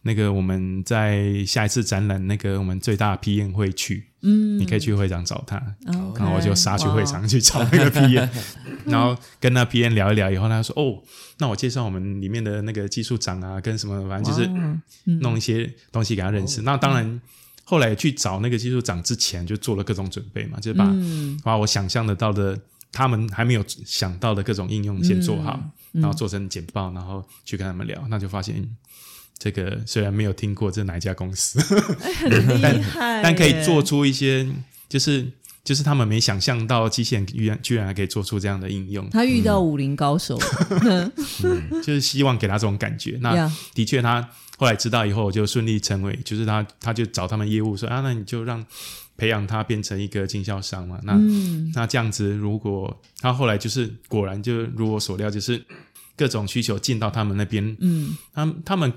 那个我们在下一次展览，那个我们最大的 P N 会去，嗯，你可以去会场找他。然后我就杀去会场去找那个 P N，然后跟那 P N 聊一聊以后，他说：哦，那我介绍我们里面的那个技术长啊，跟什么，反正就是弄一些东西给他认识。那当然，后来去找那个技术长之前，就做了各种准备嘛，就是把把我想象得到的，他们还没有想到的各种应用先做好。”然后做成简报，然后去跟他们聊，那就发现这个虽然没有听过这哪一家公司，但但可以做出一些，就是就是他们没想象到机器人居然居然还可以做出这样的应用。他遇到武林高手，就是希望给他这种感觉。那的确，他后来知道以后，就顺利成为，就是他他就找他们业务说啊，那你就让。培养他变成一个经销商嘛？那那这样子，如果他后来就是果然就如我所料，就是各种需求进到他们那边，嗯，他他们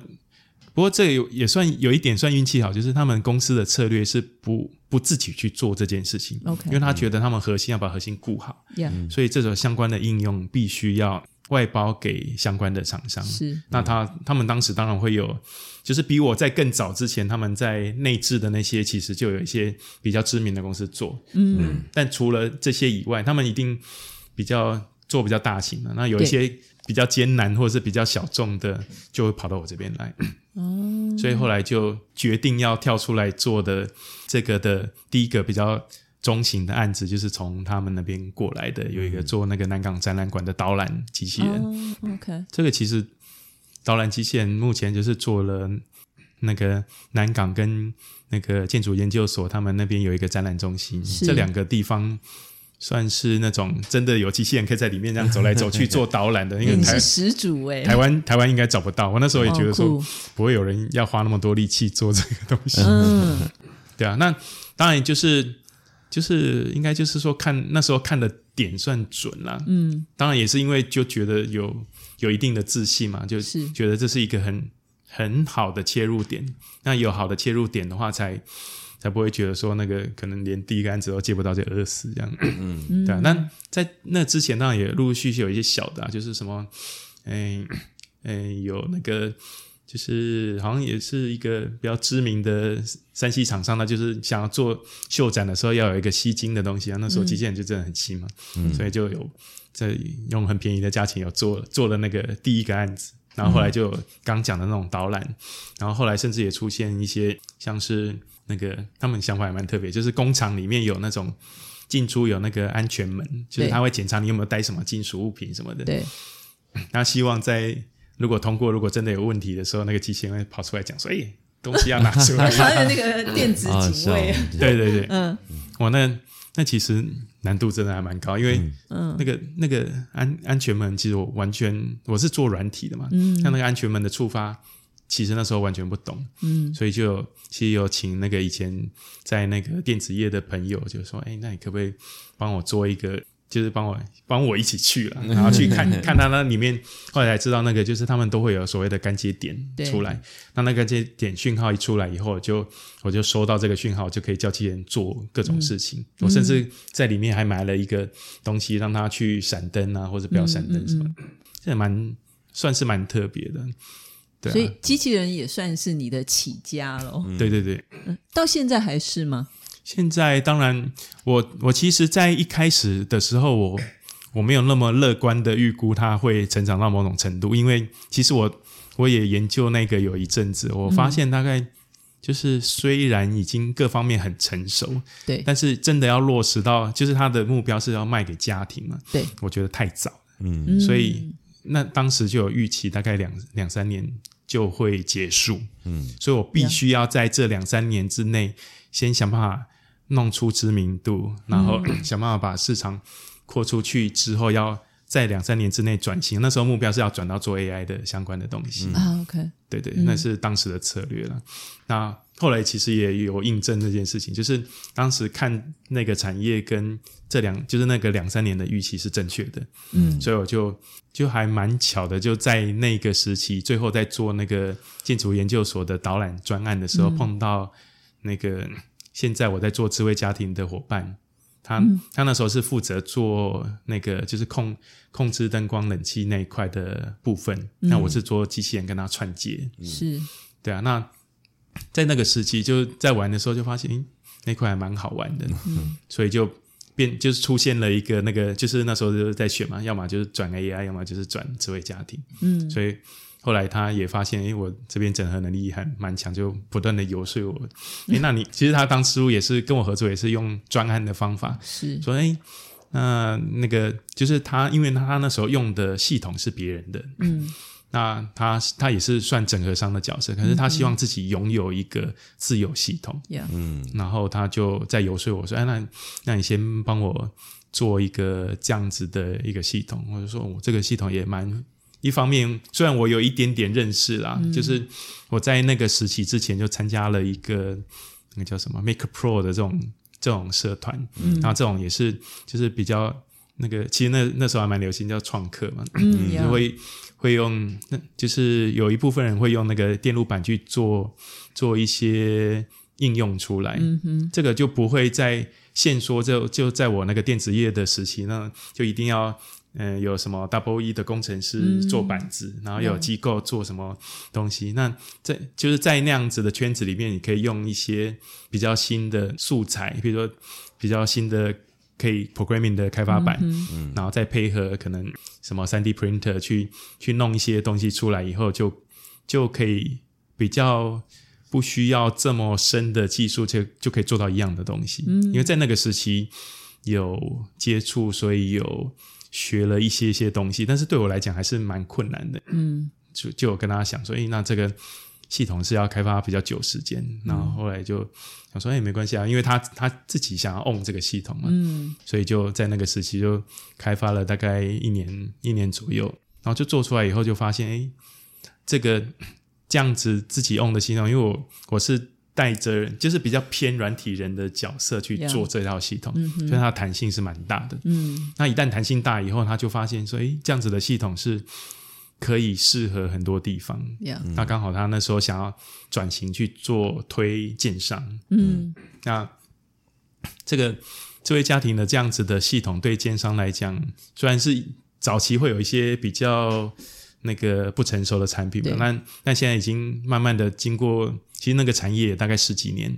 不过这有也算有一点算运气好，就是他们公司的策略是不不自己去做这件事情，OK，因为他觉得他们核心要把核心顾好，Yeah，所以这种相关的应用必须要。外包给相关的厂商，是。那他他们当时当然会有，就是比我在更早之前，他们在内置的那些，其实就有一些比较知名的公司做，嗯，但除了这些以外，他们一定比较做比较大型的，那有一些比较艰难或者是比较小众的，就会跑到我这边来。哦，所以后来就决定要跳出来做的这个的第一个比较中型的案子，就是从他们那边过来的，有一个做那个南港展览馆的导览机器人。哦，OK，这个其实导览机器人目前就是做了那个南港跟那个建筑研究所，他们那边有一个展览中心，这两个地方算是那种真的有机器人可以在里面这样走来走去做导览的，因为台你是始祖哎，台湾台湾应该找不到。我那时候也觉得哦说不会有人要花那么多力气做这个东西，嗯，对啊。那当然就是就是应该就是说看那时候看的点算准啦，嗯，当然也是因为就觉得有有一定的自信嘛，就是觉得这是一个很很好的切入点。那有好的切入点的话，才才不会觉得说那个可能连第一个案子都接不到就饿死这样。嗯，对啊。那在那之前，当然也陆陆续续有一些小的、啊，就是什么，哎哎，有那个。就是好像也是一个比较知名的山西厂商，呢就是想要做秀展的时候要有一个吸睛的东西啊。那时候机器人就真的很新嘛，所以就有在用很便宜的价钱有做了做了那个第一个案子，然后后来就刚讲的那种导览，然后后来甚至也出现一些像是那个他们想法也蛮特别，就是工厂里面有那种进出有那个安全门，就是他会检查你有没有带什么金属物品什么的，对，他希望在如果通过，如果真的有问题的时候，那个机器人会跑出来讲说：“哎、东西要拿出来。还有那个电子啊，警卫，对对对，嗯，哇，那那其实难度真的还蛮高，因为嗯。那个那个安安全门，其实我完全我是做软体的嘛，嗯，像那个安全门的触发，其实那时候完全不懂，嗯，所以就其实有请那个以前在那个电子业的朋友，就说：“哎、那你可不可以帮我做一个？”就是帮我帮我一起去了，然后去看看他那里面，后来才知道那个就是他们都会有所谓的干接点出来。那那个干接点讯号一出来以后，就我就收到这个讯号，就可以叫机器人做各种事情。我甚至在里面还买了一个东西，让它去闪灯啊，或者不要闪灯什么的，这也蛮算是蛮特别的。对、啊，所以机器人也算是你的起家了。对对对。到现在还是吗？现在当然，我我其实，在一开始的时候，我我没有那么乐观的预估它会成长到某种程度，因为其实我我也研究那个有一阵子，我发现大概就是虽然已经各方面很成熟，对。但是真的要落实到，就是它的目标是要卖给家庭嘛，对，我觉得太早了，嗯，所以那当时就有预期，大概两两三年就会结束，嗯，所以我必须要在这两三年之内，先想办法弄出知名度，然后 想办法把市场扩出去之后，要在两三年之内转型。那时候目标是要转到做 AI 的相关的东西，啊，OK，对对，那是当时的策略了。那后来其实也有印证这件事情，就是当时看那个产业跟这两，就是那个两三年的预期是正确的，嗯，所以我就就还蛮巧的，就在那个时期，最后在做那个建筑研究所的导览专案的时候，碰到那个现在我在做智慧家庭的伙伴。他他那时候是负责做那个就是控控制灯光冷气那一块的部分，那我是做机器人跟他串接，是。对啊，那在那个时期就在玩的时候就发现，诶那块还蛮好玩的，所以就变就是出现了一个那个，就是那时候就是在选嘛，要么就是转 AI，要么就是转智慧家庭，嗯，所以后来他也发现，诶，我这边整合能力还蛮强，就不断的游说我，哎，那你其实他当初也是跟我合作，也是用专案的方法，是，说，哎，那那个就是他，因为他那时候用的系统是别人的，嗯，那他他也是算整合商的角色，可是他希望自己拥有一个自有系统，嗯，然后他就在游说我说：“哎，那那你先帮我做一个这样子的一个系统。”我就说：“我这个系统也蛮一方面，虽然我有一点点认识啦，就是我在那个时期之前就参加了一个那个叫什么 Make Pro 的这种这种社团，然后这种也是就是比较那个，其实那那时候还蛮流行叫创客嘛，嗯呀。就会会用，那就是有一部分人会用那个电路板去做做一些应用出来，嗯哼，这个就不会在现说就就在我那个电子业的时期，那就一定要。嗯，有什么 Double E 的工程师做板子，然后有机构做什么东西？那在就是在那样子的圈子里面，你可以用一些比较新的素材，比如说比较新的可以 programming 的开发版，然后再配合可能什么三 D printer 去去弄一些东西出来以后，就就可以比较不需要这么深的技术，就就可以做到一样的东西。因为在那个时期有接触，所以有学了一些些东西，但是对我来讲还是蛮困难的。嗯。就就有跟他想说，诶，那这个系统是要开发比较久时间，然后后来就想说，诶，没关系啊，因为他他自己想要 own 这个系统嘛，嗯。所以就在那个时期就开发了大概一年一年左右，然后就做出来以后就发现，诶，这个这样子自己 own 的系统，因为我我是带着就是比较偏软体人的角色去做这套系统，嗯所以它的弹性是蛮大的。嗯。那一旦弹性大以后，他就发现说，诶，这样子的系统是可以适合很多地方。呀。那刚好他那时候想要转型去做推荐商，嗯。那这个这位家庭的这样子的系统对奸商来讲，虽然是早期会有一些比较那个不成熟的产品嘛。对，但但现在已经慢慢的经过，其实那个产业大概十几年，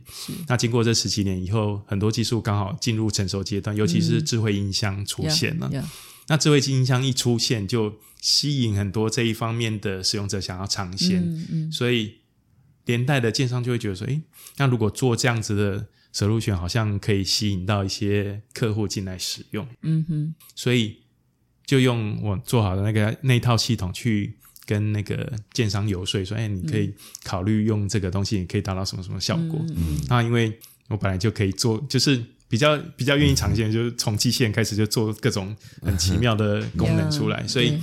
那经过这十几年以后，很多技术刚好进入成熟阶段，尤其是智慧音箱出现了。呀那智慧音箱一出现，就吸引很多这一方面的使用者想要尝鲜，嗯嗯。所以连带的建商就会觉得说，诶，那如果做这样子的 solution，好像可以吸引到一些客户进来使用，嗯哼。所以就用我做好的那个那套系统去跟那个建商游说，说，哎，你可以考虑用这个东西，你可以达到什么什么效果。嗯。那因为我本来就可以做，就是比较比较愿意尝鲜，就是从机器人开始就做各种很奇妙的功能出来，所以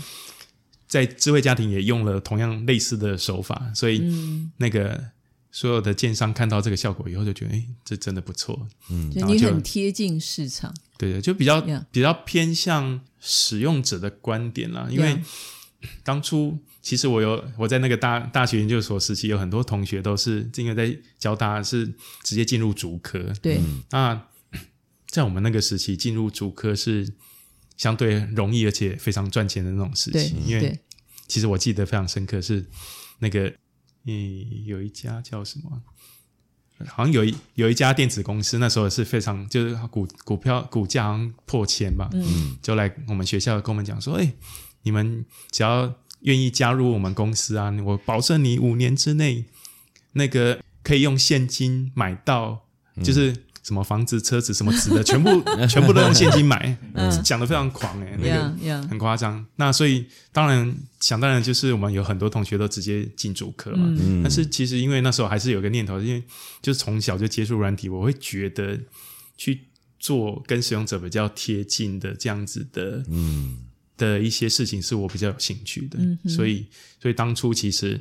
在智慧家庭也用了同样类似的手法，所以嗯，那个所有的建商看到这个效果以后，就觉得，哎，这真的不错。嗯。你然后就很贴近市场，对对，就比较比较偏向使用者的观点啦。因为当初其实我有我在那个大大学研究所时期，有很多同学都是因为在交大是直接进入主科。对，那在我们那个时期，进入主科是相对容易而且非常赚钱的那种事对情。因为，其实我记得非常深刻，是那个嗯，有一家叫什么？好像有一有一家电子公司，那时候是非常就是股股票股价好像破千吧，嗯。就来我们学校跟我们讲说，哎、你们只要愿意加入我们公司啊，我保证你五年之内那个可以用现金买到，就是什么房子、车子、什么纸的，全部 全部都用现金买，嗯讲的非常狂哎、那个很夸张。那所以当然想当然就是我们有很多同学都直接进主科嘛。嗯但是其实因为那时候还是有个念头，因为就是从小就接触软体，我会觉得去做跟使用者比较贴近的这样子的嗯的一些事情，是我比较有兴趣的。嗯所以所以当初其实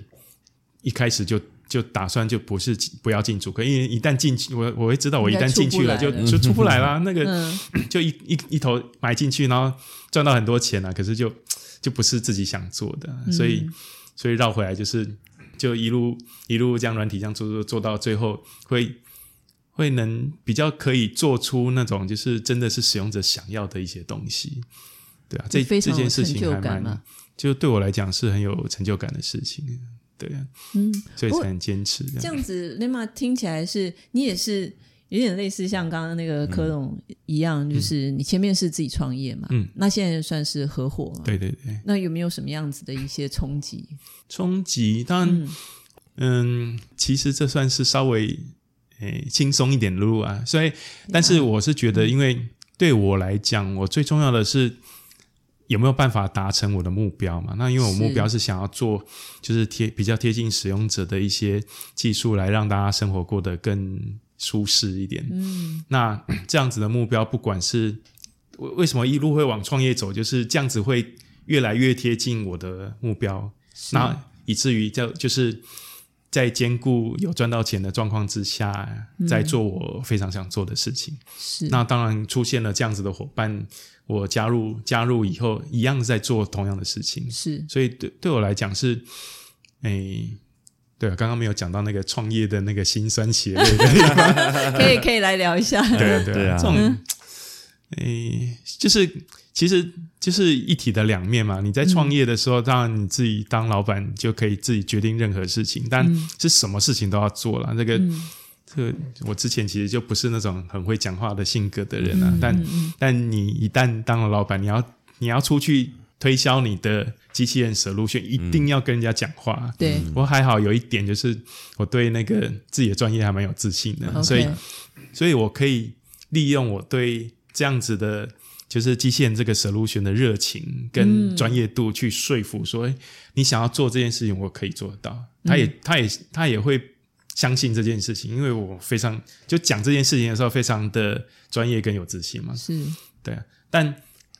一开始就。就打算就不是不要进主科，因为一旦进去，我我会知道我一旦进去了就应该出不来了。就出不来啦。那个嗯。就一一一头埋进去，然后赚到很多钱啊，可是就就不是自己想做的，所以所以绕回来就是就一路一路这样软体这样做做做到最后会会能比较可以做出那种就是真的是使用者想要的一些东西，对啊，这这件事情还蛮就对我来讲是很有成就感的事情，对。啊，嗯，所以才很坚持这样。子 e m a 听起来是你也是有点类似像刚刚那个柯总一样，就是你前面是自己创业嘛，嗯，那现在算是合伙嘛，对对对，那有没有什么样子的一些冲击？冲击当然。嗯。嗯，其实这算是稍微诶轻松一点的路啊，所以，但是我是觉得，因为对我来讲，我最重要的是有没有办法达成我的目标嘛？那因为我目标是想要做，就是贴比较贴近使用者的一些技术，来让大家生活过得更舒适一点。嗯那这样子的目标，不管是为为什么一路会往创业走，就是这样子会越来越贴近我的目标，那以至于就就是在兼顾有赚到钱的状况之下，在做我非常想做的事情。是那当然出现了这样子的伙伴，我加入加入以后，一样在做同样的事情。是所以对对我来讲是，诶、对啊，刚刚没有讲到那个创业的那个辛酸血泪的地方。可以可以来聊一下，对啊，对啊这种，诶、就是其实就是一体的两面嘛。你在创业的时候，当然你自己当老板就可以自己决定任何事情，但是什么事情都要做了。这个、这个我之前其实就不是那种很会讲话的性格的人啊，但但你一旦当了老板，你要你要出去推销你的机器人 solution，一定要跟人家讲话。对，我还好有一点就是我对那个自己的专业还蛮有自信的所以所以我可以利用我对这样子的，就是机器人这个 solution 的热情跟专业度去说服说，诶你想要做这件事情，我可以做得到。他也他也他也会相信这件事情，因为我非常就讲这件事情的时候非常的专业跟有自信嘛。是对啊，但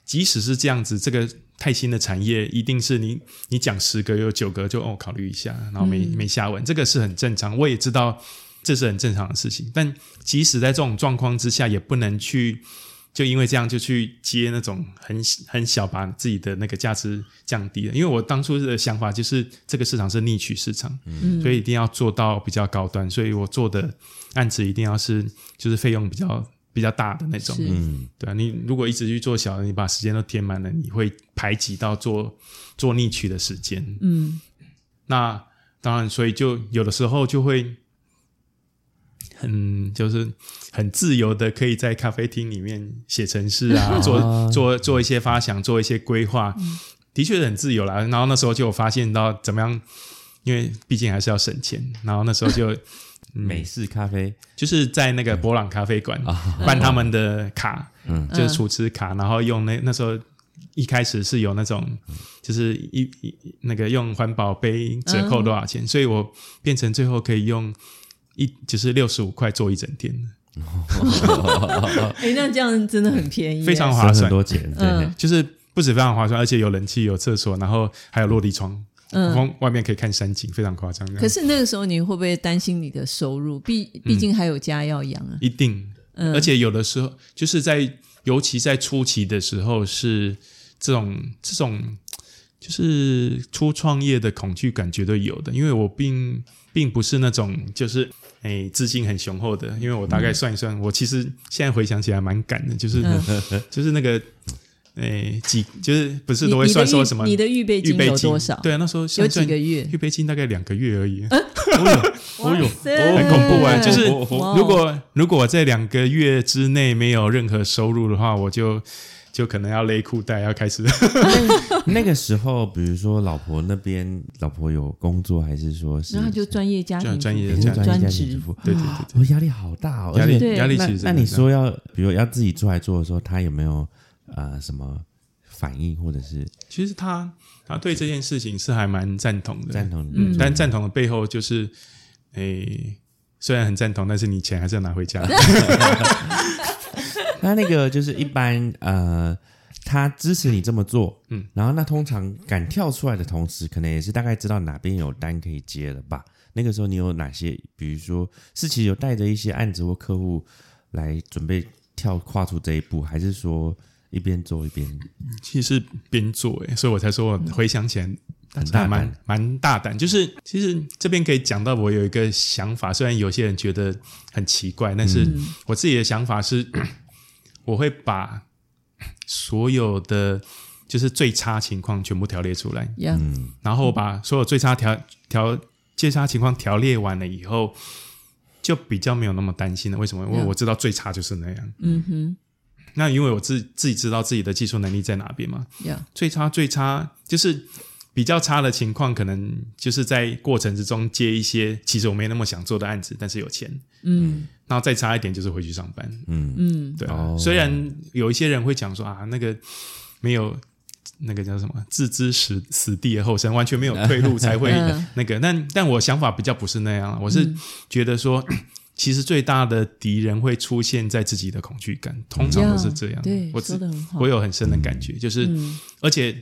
即使是这样子，这个太新的产业，一定是你你讲十个有九个就哦考虑一下，然后没、没下文，这个是很正常，我也知道这是很正常的事情。但即使在这种状况之下，也不能去就因为这样就去接那种很很小把自己的那个价值降低了。因为我当初的想法就是这个市场是逆取市场，所以一定要做到比较高端，所以我做的案子一定要是就是费用比较比较大的那种。嗯，对啊，你如果一直去做小的，你把时间都填满了，你会排挤到做做逆取的时间。嗯那当然，所以就有的时候就会很就是很自由的，可以在咖啡厅里面写程式啊，做做做一些发想，做一些规划，的确是很自由啦。然后那时候就发现到怎么样，因为毕竟还是要省钱，然后那时候就美式咖啡，就是在那个博朗咖啡馆办他们的卡，就是储值卡，然后用那那时候一开始是有那种，就是一一那个用环保杯折扣多少钱，所以我变成最后可以用一就是六十五块做一整天，哎，那这样真的很便宜耶，非常划算，很多钱，对。嗯，就是不止非常划算，而且有冷气、有厕所，然后还有落地窗，嗯。从外面可以看山景，非常夸张。可是那个时候你会不会担心你的收入？毕毕竟还有家要养啊。一定，嗯。而且有的时候就是在，尤其在初期的时候，是这种这种就是初创业的恐惧感绝对有的，因为我并并不是那种就是诶资金很雄厚的，因为我大概算一算，我其实现在回想起来蛮赶的，就是、就是那个诶几就是不是都会算说什么你的预备金有多少？对啊，那时候有几个月？预备金大概两个月而已。哦哟很恐怖啊！就是如果如果我在两个月之内没有任何收入的话，我就就可能要勒裤带，要开始。那个时候，比如说老婆那边，老婆有工作，还是说是然后就专业家庭专业也是专业专家庭主职，妇？对对对我压力好大哦，对，压力而且压力其实那你说要，比如要自己出来做的时候，他有没有呃什么反应，或者是？其实他他对这件事情是还蛮赞同的，赞同你？嗯，但赞同的背后就是，诶，虽然很赞同，但是你钱还是要拿回家。那那个就是一般呃，他支持你这么做，嗯，然后那通常敢跳出来的同时，可能也是大概知道哪边有单可以接了吧？那个时候你有哪些，比如说是其实有带着一些案子或客户来准备跳跨出这一步，还是说一边做一边其实是边做诶，所以我才说我回想起来很大胆蛮蛮大胆。就是其实这边可以讲到我有一个想法，虽然有些人觉得很奇怪，但是我自己的想法是，我会把所有的就是最差情况全部条列出来，嗯，然后把所有最差条条最差情况条列完了以后，就比较没有那么担心了。为什么？因为我知道最差就是那样。嗯哼，那因为我自自己知道自己的技术能力在哪边嘛，呀，最差最差就是比较差的情况，可能就是在过程之中接一些其实我没那么想做的案子，但是有钱。嗯然后再差一点就是回去上班。嗯嗯，对啊，哦虽然有一些人会讲说啊，那个没有那个叫什么置之死死地而后生，完全没有退路才会嗯 那个。但但我想法比较不是那样，我是觉得说，其实最大的敌人会出现在自己的恐惧感，通常都是这样。对，我自说的很好，我有很深的感觉，就是、嗯而且。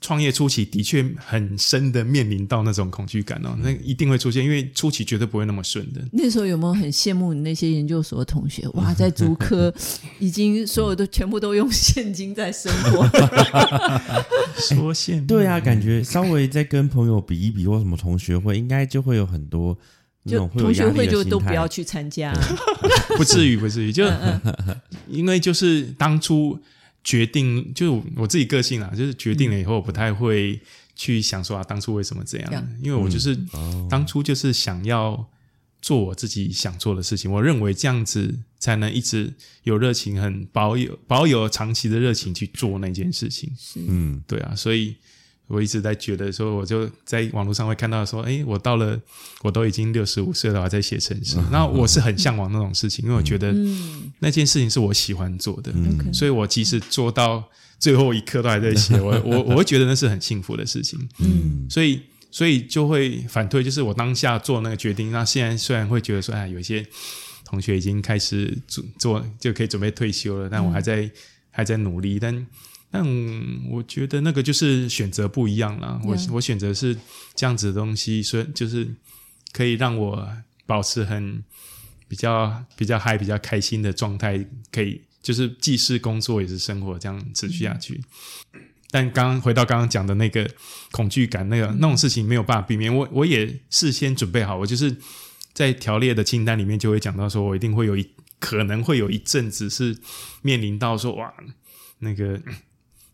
创业初期的确很深的面临到那种恐惧感哦，那一定会出现，因为初期绝对不会那么顺的。那时候有没有很羡慕你那些研究所的同学？哇，在竹科已经所有的全部都用现金在生活，说现对啊，感觉稍微再跟朋友比一比，或什么同学会，应该就会有很多那就种同学会就都不要去参加。不至于，不至于，就嗯因为就是当初决定，就我自己个性啊，就是决定了以后，我不太会去想说啊，当初为什么这样因为我就是哦当初就是想要做我自己想做的事情。我认为这样子才能一直有热情，很保有保有长期的热情去做那件事情。是嗯，对啊，所以我一直在觉得说，我就在网络上会看到说，哎，我到了，我都已经六十五岁了，我还在写程式。那我是很向往那种事情，因为我觉得嗯那件事情是我喜欢做的所以我即使做到最后一刻都还在写，我我我会觉得那是很幸福的事情。嗯所以所以就会反推，就是我当下做那个决定。那现在虽然会觉得说，哎，有一些同学已经开始做做就可以准备退休了，但我还在、还在努力，但。但我觉得那个就是选择不一样啦。我我选择是这样子的东西，所以就是可以让我保持很比较比较嗨、比较开心的状态，可以就是既是工作也是生活，这样持续下去。但刚刚回到刚刚讲的那个恐惧感，那个那种事情没有办法避免。我我也事先准备好，我就是在条列的清单里面就会讲到，说我一定会有一可能会有一阵子是面临到说哇，那个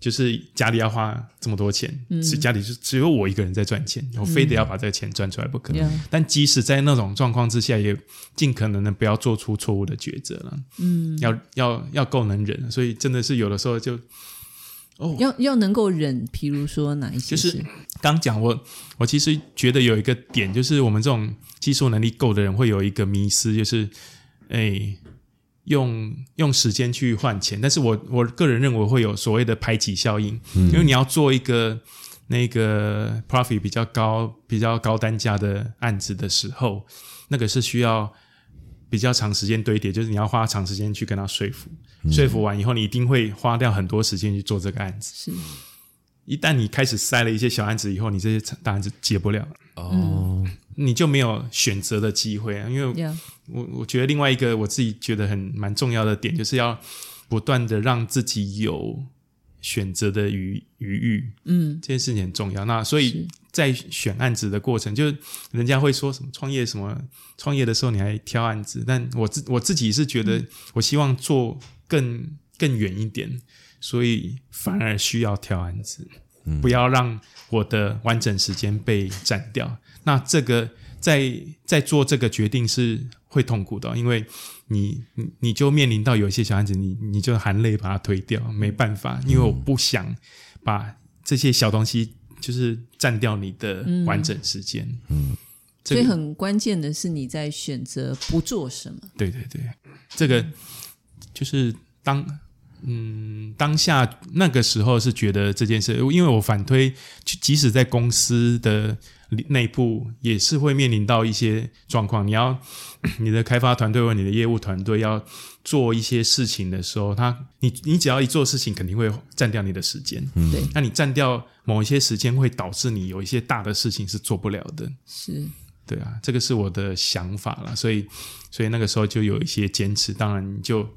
就是家里要花这么多钱，是家里就只有我一个人在赚钱，我非得要把这个钱赚出来不可。但即使在那种状况之下，也尽可能的不要做出错误的抉择了。嗯，要要要够能忍，所以真的是有的时候就哦。要要能够忍，比如说哪一些就是刚讲我，我其实觉得有一个点，就是我们这种技术能力够的人会有一个迷失，就是哎，用用时间去换钱。但是我我个人认为会有所谓的排挤效应，因为你要做一个那个 profit 比较高、比较高单价的案子的时候，那个是需要比较长时间堆叠，就是你要花长时间去跟他说服，说服完以后，你一定会花掉很多时间去做这个案子。是一旦你开始塞了一些小案子以后，你这些大案子接不了，哦，你就没有选择的机会啊。因为呀，我我觉得另外一个我自己觉得很蛮重要的点，就是要不断的让自己有选择的余余裕，嗯，这件事情很重要。那所以在选案子的过程，就人家会说什么创业什么创业的时候你还挑案子，但我自我自己是觉得，我希望做更更远一点，所以反而需要挑案子，不要让我的完整时间被占掉。那这个在在做这个决定是会痛苦的，因为你你你就面临到有一些小案子，你你就含泪把它推掉，没办法，因为我不想把这些小东西就是占掉你的完整时间。嗯，这个所以很关键的是你在选择不做什么。对对对，这个就是当嗯当下那个时候是觉得这件事，因为我反推，即即使在公司的内部也是会面临到一些状况。你要 你的开发团队或你的业务团队要做一些事情的时候，他你你只要一做事情，肯定会占掉你的时间。对，那你占掉某一些时间，会导致你有一些大的事情是做不了的。是对啊，这个是我的想法啦，所以所以那个时候就有一些坚持，当然就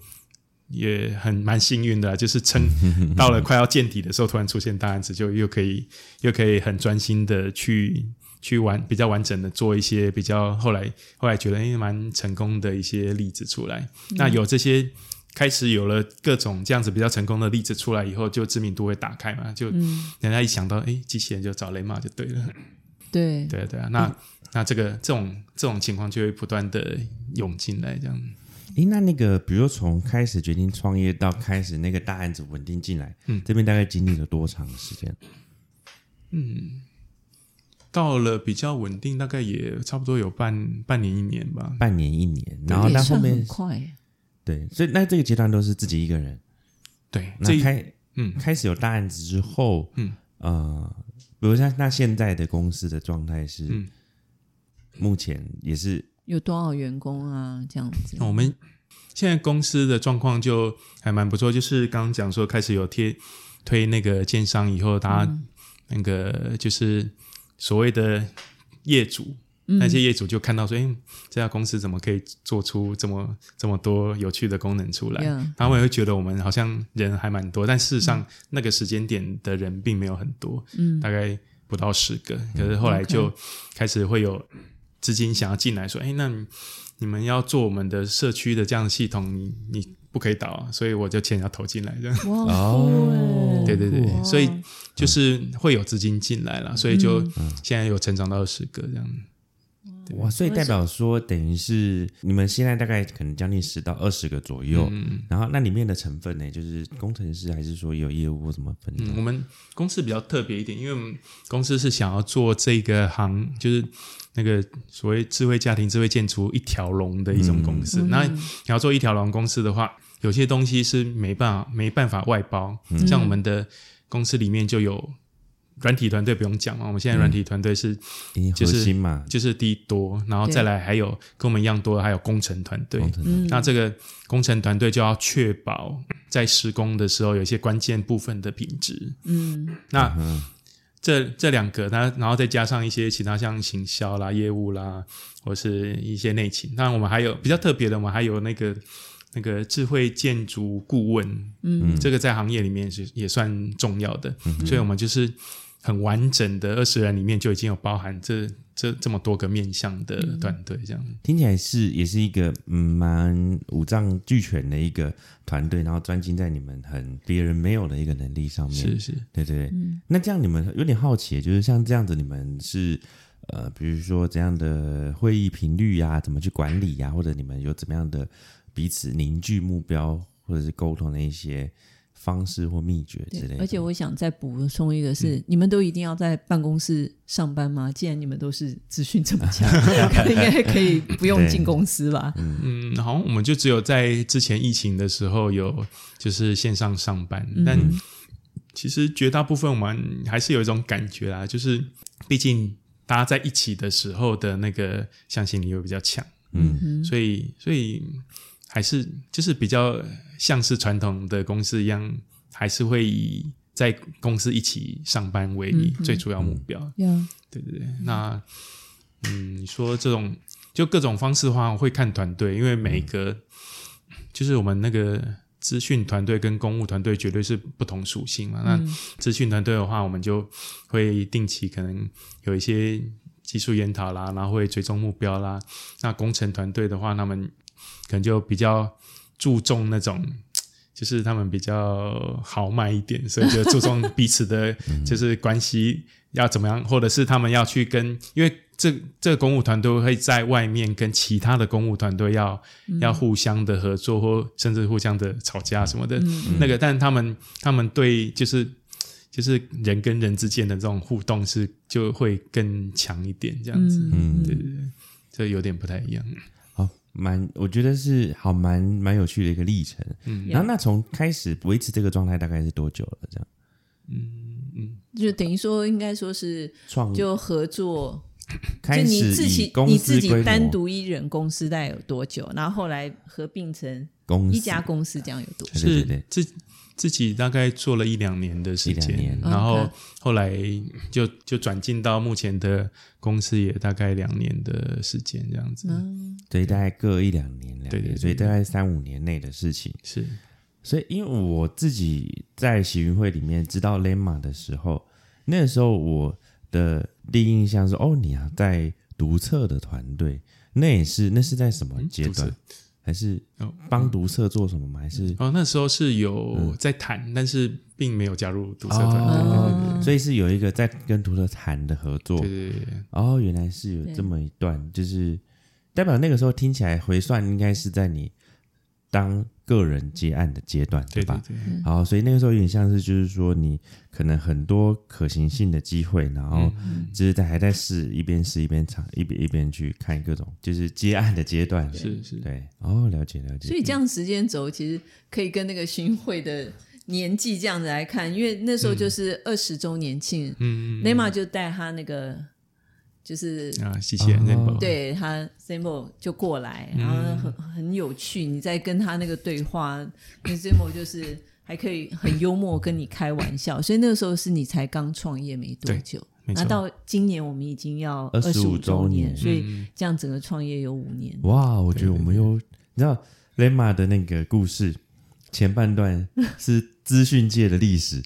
也很蛮幸运的啦，就是撑 到了快要见底的时候，突然出现大案子，就又可以又可以很专心的去去完比较完整的做一些比较后来后来觉得诶蛮成功的一些例子出来。那有这些开始有了各种这样子比较成功的例子出来以后，就知名度会打开嘛，就人家一想到诶机器人就找雷马就对了。对，对啊，对啊，那、那这个这种这种情况就会不断的涌进来，这样。诶，那那个，比如说从开始决定创业到开始那个大案子稳定进来，嗯这边大概经历了多长时间？到了比较稳定，大概也差不多有半半年一年吧。半年一年，然后到后面很快。对，所以那这个阶段都是自己一个人。对，那开嗯开始有大案子之后，嗯呃，比如像那现在的公司的状态是，嗯目前也是有多少员工啊？这样子我们现在公司的状况就还蛮不错，就是刚刚讲说开始有贴推那个建商以后，大家那个就是所谓的业主。那些业主就看到说，哎、这家公司怎么可以做出这么这么多有趣的功能出来？Yeah 他们也会觉得我们好像人还蛮多，但事实上那个时间点的人并没有很多，嗯，大概不到十个。可是后来就开始会有资金想要进来，说，哎、那你你们要做我们的社区的这样的系统，你你不可以倒啊，所以我就钱要投进来这样。哦对对对，所以就是会有资金进来了，所以就现在有成长到二十个这样。哇，所以代表说，等于是你们现在大概可能将近十到二十个左右，嗯然后那里面的成分呢，就是工程师还是说有业务或怎么分？嗯，我们公司比较特别一点，因为我们公司是想要做这个行，就是那个所谓智慧家庭、智慧建筑一条龙的一种公司。那你要做一条龙公司的话，有些东西是没办法没办法外包，像我们的公司里面就有软体团队，不用讲嘛，我们现在软体团队是因为核心嘛，就是第一多，然后再来还有跟我们一样多的还有工程团队。嗯那这个工程团队就要确保在施工的时候有一些关键部分的品质。嗯那嗯这这两个，它然后再加上一些其他像行销啦、业务啦，或是一些内勤。当然，我们还有比较特别的，我们还有那个那个智慧建筑顾问，嗯，这个在行业里面是也算重要的。所以我们就是很完整的二十人里面就已经有包含这这这么多个面向的团队，这样。听起来是也是一个嗯蛮五脏俱全的一个团队，然后专精在你们很别人没有的一个能力上面。是是，对对对。那这样你们有点好奇，就是像这样子，你们是呃，比如说怎样的会议频率呀、怎么去管理呀、或者你们有怎么样的彼此凝聚目标或者是沟通的一些方式或秘诀之类的。而且我想再补充一个是，你们都一定要在办公室上班吗？既然你们都是资讯这么强，应该可以不用进公司吧？嗯，好像我们就只有在之前疫情的时候有就是线上上班，但其实绝大部分我们还是有一种感觉啦，就是毕竟大家在一起的时候的那个向心力会比较强，嗯所以所以还是就是比较像是传统的公司一样，还是会以在公司一起上班为最主要目标。呀，对对对，那嗯，你说这种就各种方式的话，会看团队，因为每个、就是我们那个资讯团队跟公务团队绝对是不同属性嘛。那资讯团队的话，我们就会定期可能有一些技术研讨啦，然后会追踪目标啦。那工程团队的话，他们可能就比较注重那种。就是他们比较豪迈一点，所以就注重彼此的，就是关系要怎么样，或者是他们要去跟，因为这这个公务团队会在外面跟其他的公务团队要、要互相的合作，或甚至互相的吵架什么的。那个，但他们他们对就是就是人跟人之间的这种互动是就会更强一点，这样子。嗯对对对，这有点不太一样。好，蛮我觉得是好蛮蛮有趣的一个历程。嗯然后那从开始维持这个状态大概是多久了？这样嗯嗯就等于说，应该说是创就合作，就开你自己你自己单独一人公司大概有多久？然后后来合并成公司一家公司，这样有多久？对对是对自自己大概做了一两年的时间然后后来就就转进到目前的公司，也大概两年的时间这样子。嗯，所以大概各一两年，两对对所以大概三五年内的事情。是，所以，因为我自己在喜运会里面知道 Lemma 的时候，那个时候我的第一印象是，哦，你啊在独测的团队，那也是那是在什么阶段？还是哦帮读社做什么吗？还是哦，那时候是有在谈，但是并没有加入读社团。所以是有一个在跟读社谈的合作。对。对对。对，哦，原来是有这么一段，就是代表那个时候听起来回算应该是在你当个人接案的阶段，对吧？对对，好，所以那个时候有点像是，就是说你可能很多可行性的机会，然后就是在还在试，一边试一边尝，一边一边去看各种就是接案的阶段。是是，对，哦，了解了解。所以这样时间轴其实可以跟那个巡会的年纪这样子来看，因为那时候就是二十周年庆，嗯，雷玛就带他那个就是啊，谢谢 r a i n b o 对他 Sample 就过来，然后很很有趣，你在跟他那个对话，那 Sample 就是还可以很幽默跟你开玩笑，所以那个时候是你才刚创业没多久。那到今年我们已经要二十五周周年所以这样整个创业有五年。哇，我觉得我们又你知道 Lemma 的那个故事前半段是资讯界的历史，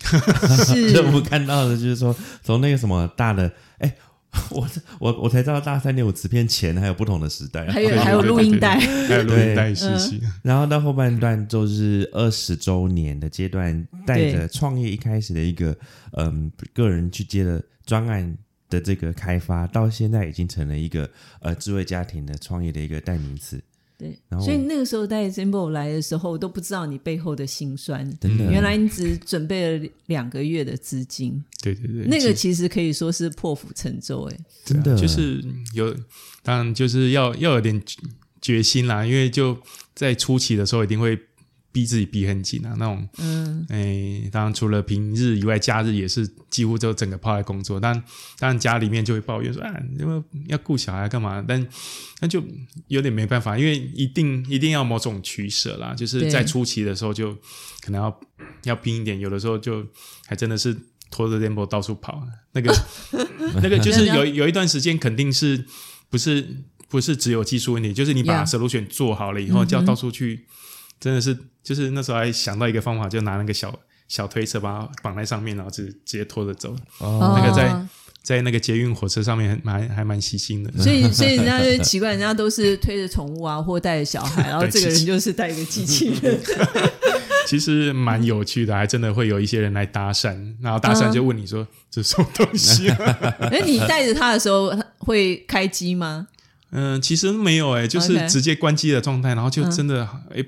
我们看到的就是说从那个什么大的，哎，我我我才知道大三年我磁片前还有不同的时代，还有还有录音带，还有录音带时期，然后到后半段就是二十周年的阶段，带着创业一开始的一个嗯个人去接的专案的这个开发，到现在已经成了一个呃智慧家庭的创业的一个代名词。对，所以那个时候带 Zimbo 来的时候，都不知道你背后的辛酸。真的，原来你只准备了两个月的资金，对对对，那个其其实可以说是破釜沉舟。哎，真的。就是有，当然就是要要有点决心啦，因为就在初期的时候一定会逼自己逼很紧啊，那种嗯，诶，当然除了平日以外，假日也是几乎就整个泡在工作。但当然家里面就会抱怨说啊，因为要顾小孩干嘛？但那就有点没办法，因为一定一定要某种取舍啦。就是在初期的时候就可能要要拼一点，有的时候就还真的是拖着 tempo 到处跑。那个 那个就是有有一段时间肯定是不是不是只有技术问题，就是你把 solution 做好了以后，就要到处去。真的是，就是那时候还想到一个方法，就拿那个小小推车把它绑在上面，然后直直接拖着走，哦，那个在哦在那个捷运火车上面还蛮还蛮细心的。所以所以人家就 奇怪，人家都是推着宠物啊，或带着小孩，然后这个人就是带一个机器人。其实蛮有趣的，还真的会有一些人来搭讪，然后搭讪就问你说、这是什么东西、啊？哎，你带着他的时候会开机吗？嗯、其实没有哎、就是直接关机的状态，然后就真的哎、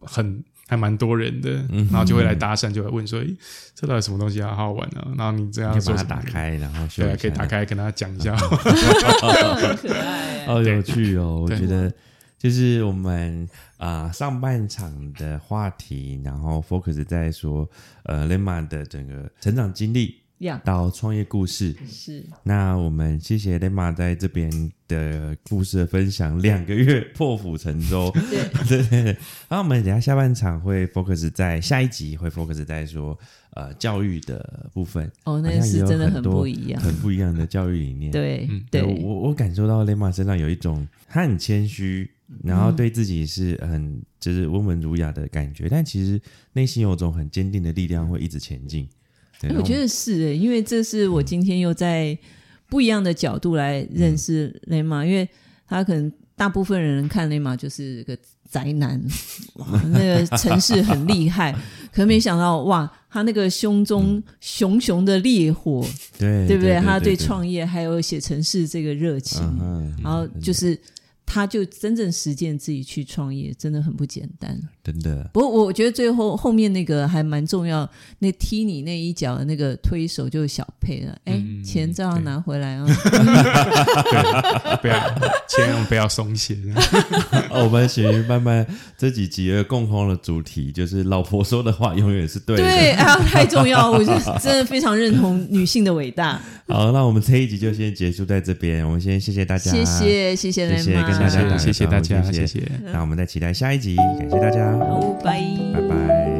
很还蛮多人的，然后就会来搭讪，就会问说，哎、这到底什么东西啊？好好玩啊！然后你这样可以把它打开，然后秀对可以打开跟他讲一下。很可爱。哦，有趣哦！我对觉得就是我们啊、上半场的话题，然后 focus 在说呃 Lema 的整个成长经历呀，到创业故事。是那我们谢谢 Lema 在这边的故事的分享，两个月破釜沉舟。对，对对对。然后我们等下下半场会 focus 在下一集会 focus 在说呃教育的部分，哦，那是真的很很多不一样。很不一样的教育理念。对嗯对，我我感受到 Lema 身上有一种他很谦虚，然后对自己是很就是温文儒雅的感觉，但其实内心有种很坚定的力量，会一直前进。我觉得得是诶，因为这是我今天又在不一样的角度来认识雷马，因为他可能大部分人看雷马就是个宅男，哇，那个城市很厉害，可没想到哇，他那个胸中熊熊的烈火，对对不对？他对对创业还有写城市这个热情，嗯然后就是。他就真正实践自己去创业，真的很不简单。真的不过我觉得最后后面那个还蛮重要，那踢你那一脚的那个推手就是小佩了。哎、嗯钱照样拿回来啊！不要，千万不要松懈。哦 我们咸鱼慢慢这几集的共同的主题就是老婆说的话永远是对的。对，啊，太重要，我就真的非常认同女性的伟大。好，那我们这一集就先结束在这边，我们先谢谢大家，谢谢，谢谢雷妈，谢谢跟大家打个谢谢谢谢大家，谢谢谢谢。那我们再期待下一集，感谢大家，好，拜拜拜。